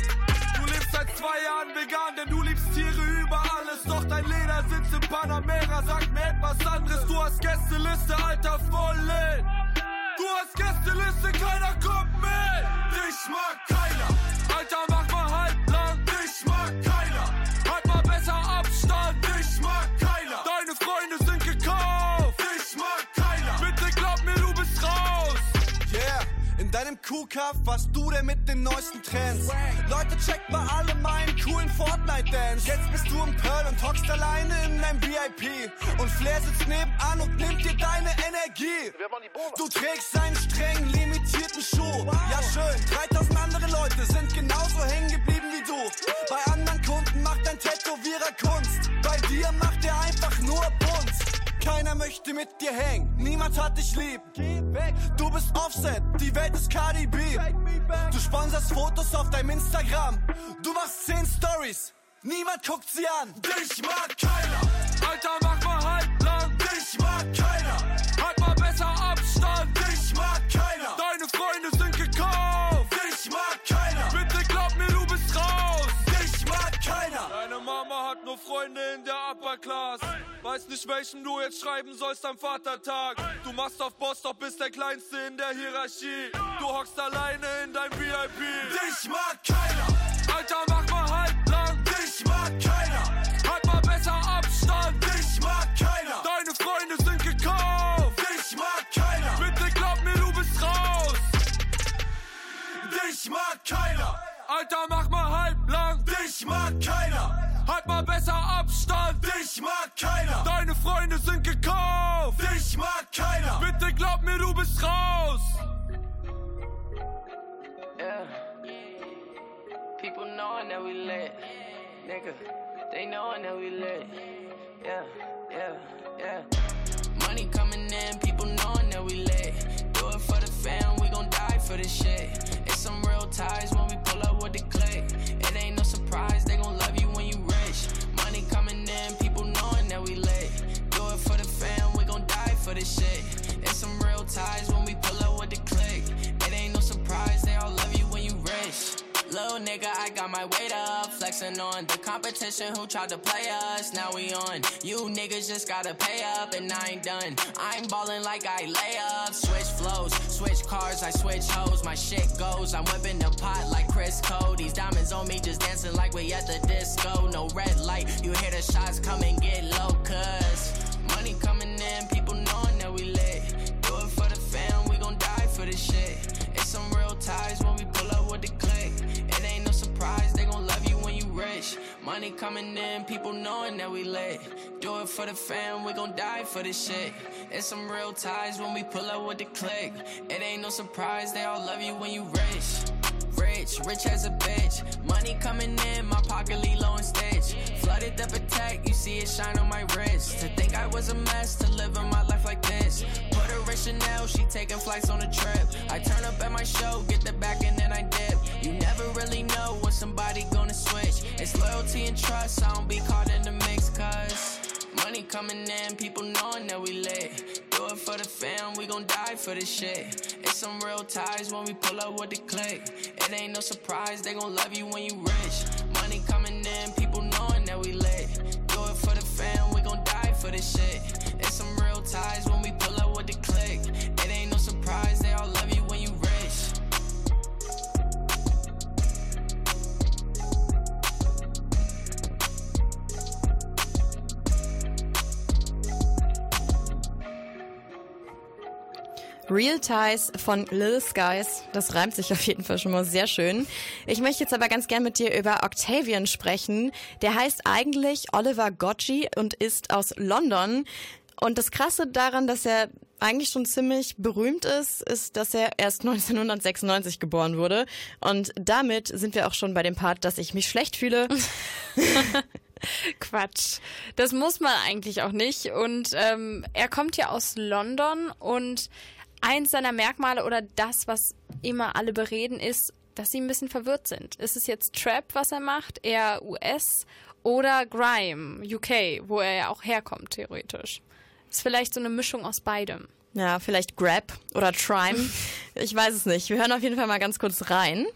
Du lebst seit zwei Jahren vegan, denn du liebst Tiere über alles. Doch dein Leder sitzt in Panamera, sagt mir etwas anderes. Du hast Gästeliste, Alter, voll lit. Du hast Gästeliste, keiner kommt mit. Dich mag keiner. Alter, mach mal Kuhkaff warst du der mit den neuesten Trends. Leute, checkt mal alle meinen coolen Fortnite-Dance. Jetzt bist du im Pearl und hockst alleine in deinem VIP. Und Flair sitzt nebenan und nimmt dir deine Energie. Du trägst einen streng limitierten Schuh. Ja, schön, 3000 andere Leute sind genauso hängen geblieben wie du. Bei anderen Kunden macht dein Tätowierer Kunst. Bei dir macht er einfach nur Bunst. Keiner möchte mit dir hängen, niemand hat dich lieb. Du bist Offset, die Welt ist KDB. Du sponsorst Fotos auf deinem Instagram. Du machst 10 Stories, niemand guckt sie an. Dich mag keiner. Alter, mach mal halblang. Dich mag keiner. Halt mal besser Abstand. Dich mag keiner. Deine Freunde sind gekauft. Dich mag keiner. Bitte glaub mir, du bist raus. Dich mag keiner. Deine Mama hat nur Freunde in der Upper Upper Class. Weiß nicht, welchen du jetzt schreiben sollst am Vatertag. Du machst auf Boss, doch bist der Kleinste in der Hierarchie. Du hockst alleine in dein VIP. Dich mag keiner. Alter, mach mal halblang. Dich mag keiner. Halt mal besser Abstand. Dich mag keiner. Deine Freunde sind gekauft. Dich mag keiner. Bitte glaub mir, du bist raus. Dich mag keiner. Alter, mach mal halblang. Dich mag keiner. Halt mal besser Abstand. Dich mag keiner. Deine Freunde sind gekauft. Dich mag keiner. Who tried to play us. Now we on. You niggas just gotta pay up, and I ain't done. I'm ballin' like I lay up. Switch flows, switch cars, I switch hoes. My shit goes. I'm whipping the pot like Chris Cole. These diamonds on me just dancing like we at the disco. No red light, you hear the shots come and get low, cuz money coming in, people knowing that we lit. Do it for the fam, we gon' die for this shit. It's some real ties Money coming in, people knowing that we lit. Do it for the fam, we gon' die for this shit. It's some real ties when we pull up with the click. It ain't no surprise, they all love you when you rich. Rich, rich as a bitch. Money coming in, my pocket low and stitch. Flooded the Patek, you see it shine on my wrist. To think I was a mess, to live in my life like this. Put her in Chanel, she taking flights on a trip. I turn up at my show, get the back and then I dip. You never really know what somebody gonna. It's loyalty and trust, I don't be caught in the mix, cuz. Money coming in, people knowing that we lit. Do it for the fam, we gon' die for this shit. It's some real ties when we pull up with the click. It ain't no surprise, they gon' love you when you rich. Money coming in, people knowing that we lit. Do it for the fam, we gon' die for this shit. Real Ties von Lil Skies. Das reimt sich auf jeden Fall schon mal sehr schön. Ich möchte jetzt aber ganz gern mit dir über Octavian sprechen. Der heißt eigentlich Oliver Gocci und ist aus London. Und das Krasse daran, dass er eigentlich schon ziemlich berühmt ist, ist, dass er erst 1996 geboren wurde. Und damit sind wir auch schon bei dem Part, dass ich mich schlecht fühle. Quatsch. Das muss man eigentlich auch nicht. Und ähm, er kommt ja aus London und eins seiner Merkmale oder das, was immer alle bereden, ist, dass sie ein bisschen verwirrt sind. Ist es jetzt Trap, was er macht, eher US oder Grime, UK, wo er ja auch herkommt, theoretisch? Ist vielleicht so eine Mischung aus beidem. Ja, vielleicht Grab oder Trime. Ich weiß es nicht. Wir hören auf jeden Fall mal ganz kurz rein.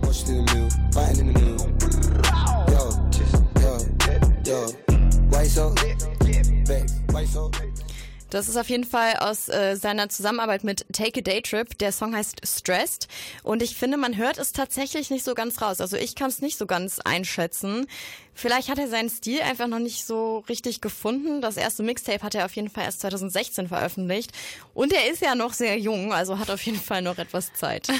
Push Das ist auf jeden Fall aus äh, seiner Zusammenarbeit mit Take a Day Trip. Der Song heißt Stressed und ich finde, man hört es tatsächlich nicht so ganz raus. Also ich kann es nicht so ganz einschätzen. Vielleicht hat er seinen Stil einfach noch nicht so richtig gefunden. Das erste Mixtape hat er auf jeden Fall erst 2016 veröffentlicht. Und er ist ja noch sehr jung, also hat auf jeden Fall noch etwas Zeit.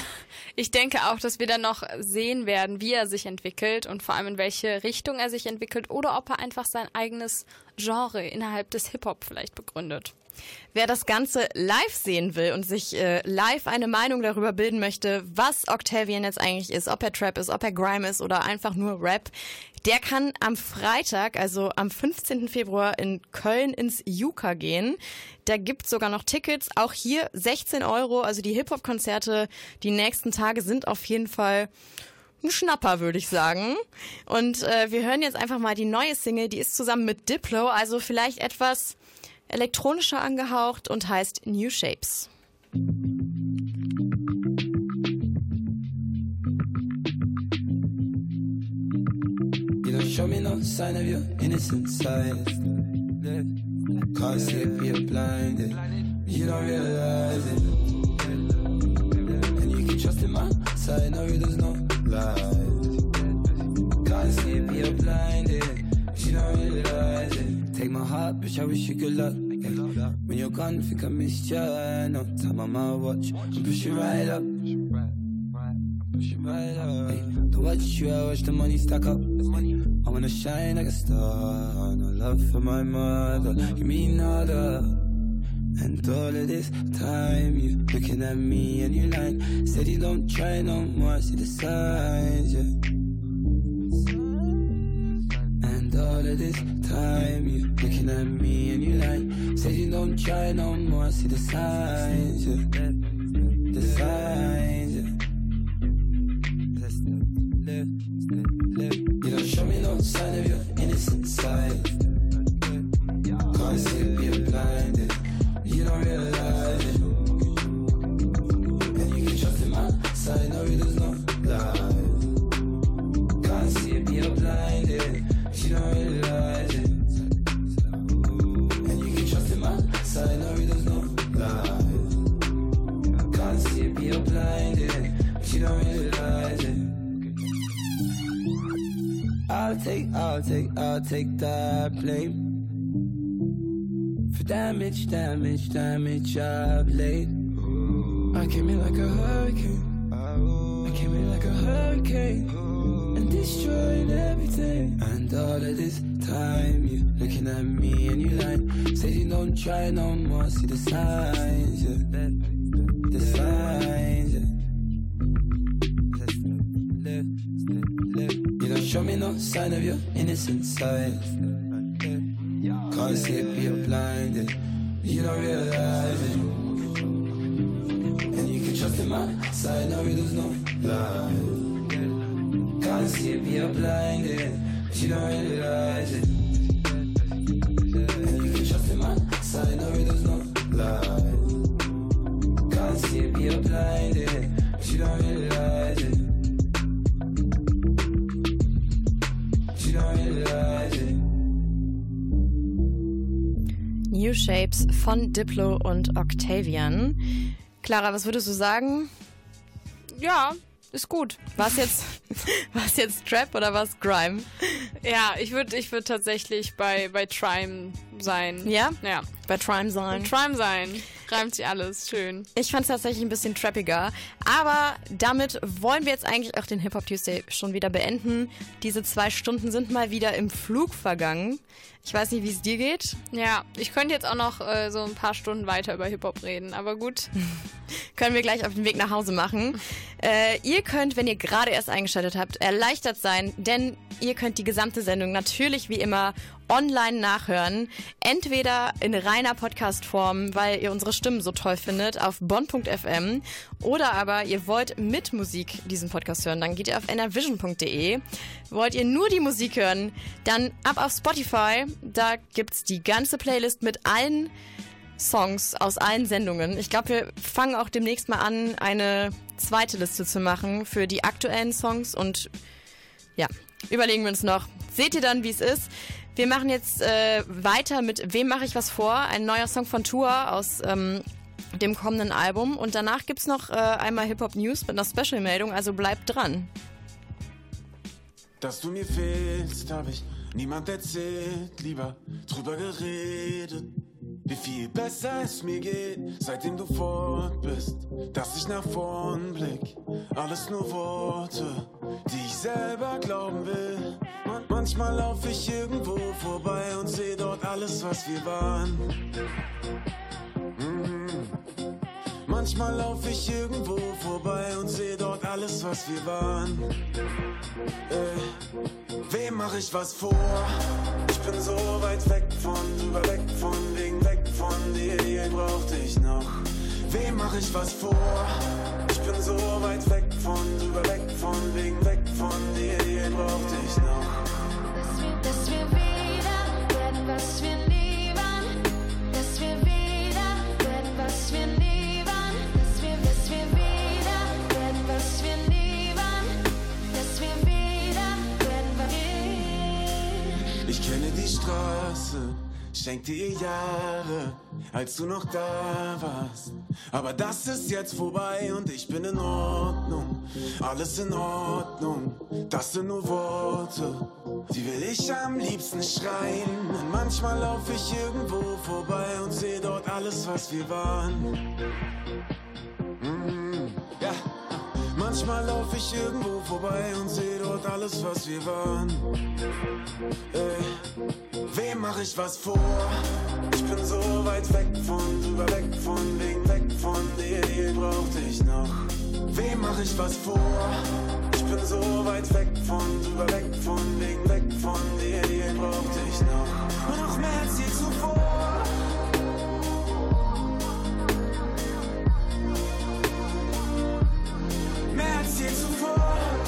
Ich denke auch, dass wir dann noch sehen werden, wie er sich entwickelt und vor allem in welche Richtung er sich entwickelt oder ob er einfach sein eigenes Genre innerhalb des Hip-Hop vielleicht begründet. Wer das Ganze live sehen will und sich äh, live eine Meinung darüber bilden möchte, was Octavian jetzt eigentlich ist, ob er Trap ist, ob er Grime ist oder einfach nur Rap, der kann am Freitag, also am 15. Februar in Köln ins Juka gehen. Da gibt sogar noch Tickets, auch hier 16 Euro. Also die Hip-Hop-Konzerte die nächsten Tage sind auf jeden Fall ein Schnapper, würde ich sagen. Und äh, wir hören jetzt einfach mal die neue Single, die ist zusammen mit Diplo, also vielleicht etwas elektronischer angehaucht und heißt New Shapes. You know, show me no sign of your innocent side. Can't see you're blinded. You don't realize it. And you can trust in my side, no, there's no lies. Can't see you're blinded. You don't realize it. Take my heart, bitch, I wish you good luck. Yeah. When you're gone, think I missed you. No time on my watch, and push you right up. Hey, to watch you, I watch the money stack up. I wanna shine like a star. No love for my mother, you mean nada. And all of this time, you looking at me and you lying. Said you don't try no more, see the signs, yeah. All of this time, you looking at me and you lying. Said you don't try no more, see the signs, yeah. The signs, yeah. You don't show me no sign of your innocent side. Can't see it, you're blinded. You don't realize take, I'll take, I'll take that blame. For damage, damage, damage I've laid. I came in like a hurricane. I came in like a hurricane. And destroyed everything. And all of this time, you looking at me and you like, say you don't try no more. See the signs, yeah. Show me no sign of your innocent side. Can't see it, be blinded. You don't realize it. And you can trust in my side, no, there's no lie. Can't see it, be blinded. You don't realize it. And you can trust in my side, no, there's no lie. Can't see it, be blinded. New Shapes von Diplo und Octavian. Clara, was würdest du sagen? Ja, ist gut. Was jetzt, was jetzt Trap oder was Grime? Ja, ich würde ich würd tatsächlich bei, bei Trime sein. Ja? Ja. Bei Trime sein. Trime sein. Reimt sich alles. Schön. Ich fand es tatsächlich ein bisschen trappiger. Aber damit wollen wir jetzt eigentlich auch den Hip-Hop Tuesday schon wieder beenden. Diese zwei Stunden sind mal wieder im Flug vergangen. Ich weiß nicht, wie es dir geht. Ja, ich könnte jetzt auch noch äh, so ein paar Stunden weiter über Hip-Hop reden, aber gut. Können wir gleich auf den Weg nach Hause machen. Äh, ihr könnt, wenn ihr gerade erst eingeschaltet habt, erleichtert sein, denn ihr könnt die gesamte Sendung natürlich wie immer online nachhören. Entweder in reiner Podcast-Form, weil ihr unsere Stimmen so toll findet, auf bonn.fm oder aber ihr wollt mit Musik diesen Podcast hören, dann geht ihr auf enervision.de. Wollt ihr nur die Musik hören, dann ab auf Spotify. Da gibt's die ganze Playlist mit allen Songs aus allen Sendungen. Ich glaube, wir fangen auch demnächst mal an, eine zweite Liste zu machen für die aktuellen Songs und ja, überlegen wir uns noch. Seht ihr dann, wie es ist? Wir machen jetzt äh, weiter mit Wem mache ich was vor? Ein neuer Song von Tour aus ähm, dem kommenden Album. Und danach gibt's noch äh, einmal Hip-Hop News mit einer Special-Meldung, also bleibt dran. Dass du mir fehlst, hab ich niemand erzählt, lieber drüber geredet. Wie viel besser es mir geht, seitdem du fort bist. Dass ich nach vorn blick, alles nur Worte, die ich selber glauben will. Man manchmal lauf ich irgendwo vorbei und seh dort alles, was wir waren. Mhm. Manchmal lauf ich irgendwo vorbei und seh dort alles, was wir waren. Äh, wem mach ich was vor? Ich bin so weit weg von, drüber weg von, wegen weg von dir, den brauchte ich noch. Wem mach ich was vor? Ich bin so weit weg von, drüber weg von, wegen weg von dir, den brauchte ich noch. Dass wir wieder werden, was wir schenkte ihr Jahre, als du noch da warst. Aber das ist jetzt vorbei und ich bin in Ordnung. Alles in Ordnung, das sind nur Worte. Die will ich am liebsten schreien. Und manchmal laufe ich irgendwo vorbei und sehe dort alles, was wir waren. Ja. Manchmal laufe ich irgendwo vorbei und sehe dort alles, was wir waren. Ey, wem mach ich was vor? Ich bin so weit weg von, drüber weg von, wegen weg von dir, die brauchte ich noch. Wem mach ich was vor? Ich bin so weit weg von, drüber weg von, wegen weg von dir, die brauchte ich noch. Und noch mehr als je zuvor. Mehr als je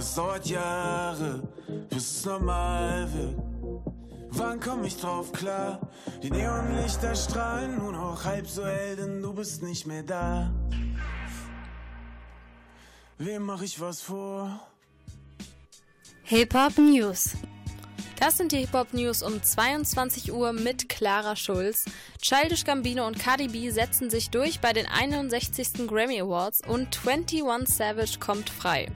es dauert Jahre, bis es normal wird. Wann komm ich drauf klar? Die Neonlichter strahlen nur noch halb so hell, denn du bist nicht mehr da. Wem mach ich was vor? Hip-Hop News. Das sind die Hip-Hop-News um 22 Uhr mit Clara Schulz. Childish Gambino und Cardi B setzen sich durch bei den 61. Grammy Awards und 21 Savage kommt frei.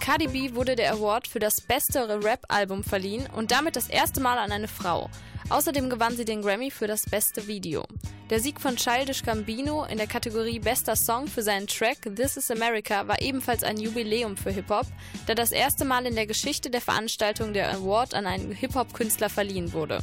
Cardi B wurde der Award für das beste Rap-Album verliehen und damit das erste Mal an eine Frau. Außerdem gewann sie den Grammy für das beste Video. Der Sieg von Childish Gambino in der Kategorie Bester Song für seinen Track This is America war ebenfalls ein Jubiläum für Hip-Hop, da das erste Mal in der Geschichte der Veranstaltung der Award an einen Hip-Hop-Künstler verliehen wurde.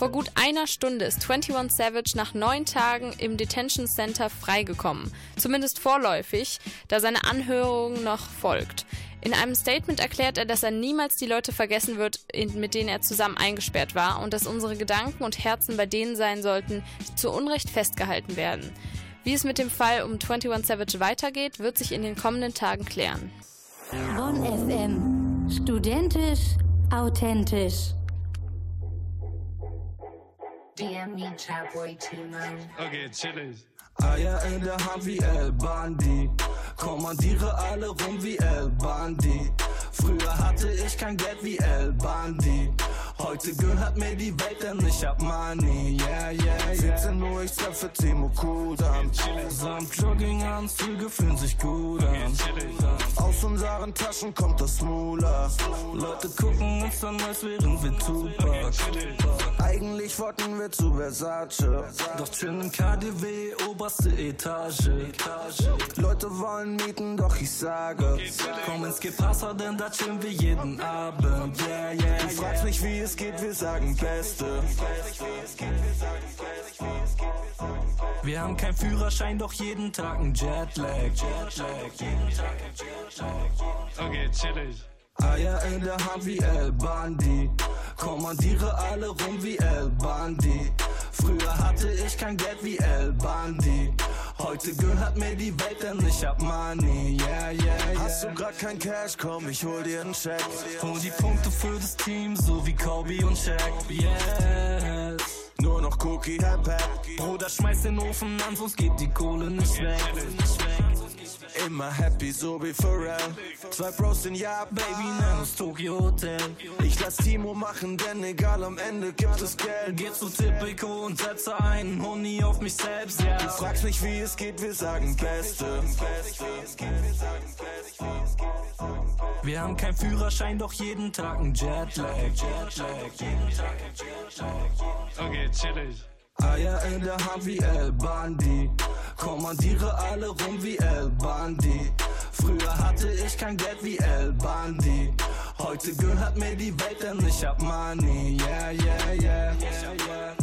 Vor gut einer Stunde ist 21 Savage nach neun Tagen im Detention Center freigekommen. Zumindest vorläufig, da seine Anhörung noch folgt. In einem Statement erklärt er, dass er niemals die Leute vergessen wird, mit denen er zusammen eingesperrt war und dass unsere Gedanken und Herzen bei denen sein sollten, die zu Unrecht festgehalten werden. Wie es mit dem Fall um 21 Savage weitergeht, wird sich in den kommenden Tagen klären. Bonn FM. Studentisch, authentisch. DME Chatboy Timo. Okay, chillig. Eier in der Hand wie El Bandi. Kommandiere alle rum wie El Bandi. Früher hatte ich kein Geld wie El Bandi. Heute gehört mir die Welt, denn ich hab Money. Yeah, yeah, yeah. 14 Uhr, ich treffe Timo Kudam. Samt Jogginganzüge fühlen sich gut an. Aus unseren Taschen kommt das Mula. Leute gucken uns an, als wären wir Tupac. Eigentlich wollten wir zu Versace. Doch chillen im KDW, oberste Etage. Leute wollen mieten, doch ich sage. Komm ins Gepasser, denn da chillen wir jeden Abend. Yeah, yeah, du fragst mich, wie es geht, wir sagen Beste. Wir haben keinen Führerschein, doch jeden Tag ein Jetlag. Okay, chillig. Eier in der Hand wie El Bandi. Kommandiere alle rum wie El Bandi. Früher hatte ich kein Geld wie El Bandi. Heute gehört mir die Welt, denn ich hab Money. Yeah, yeah, yeah. Hast du grad kein Cash? Komm, ich hol dir einen Check. Hol die Punkte für das Team, so wie Kobe und Shaq. Yes. Nur noch Cookie, Hap. Bruder, schmeiß den Ofen an, sonst geht die Kohle nicht weg. Immer happy, so wie Pharrell. Zwei Bros in Jahr, Baby, uns Tokyo Hotel. Ich lass Timo machen, denn egal, am Ende gibt es Geld. Geh zu Tipico und setze einen Honig auf mich selbst, ja. Du fragst mich, wie es geht, wir sagen Beste. Wir haben keinen Führerschein, doch jeden Tag ein Jetlag. Okay, chillig. Eier in der Hand wie El Bandi. Kommandiere alle rum wie El Bandi. Früher hatte ich kein Geld wie El Bandi. Heute gehört mir die Welt, denn ich hab Money. Yeah, yeah, yeah. yeah, yeah.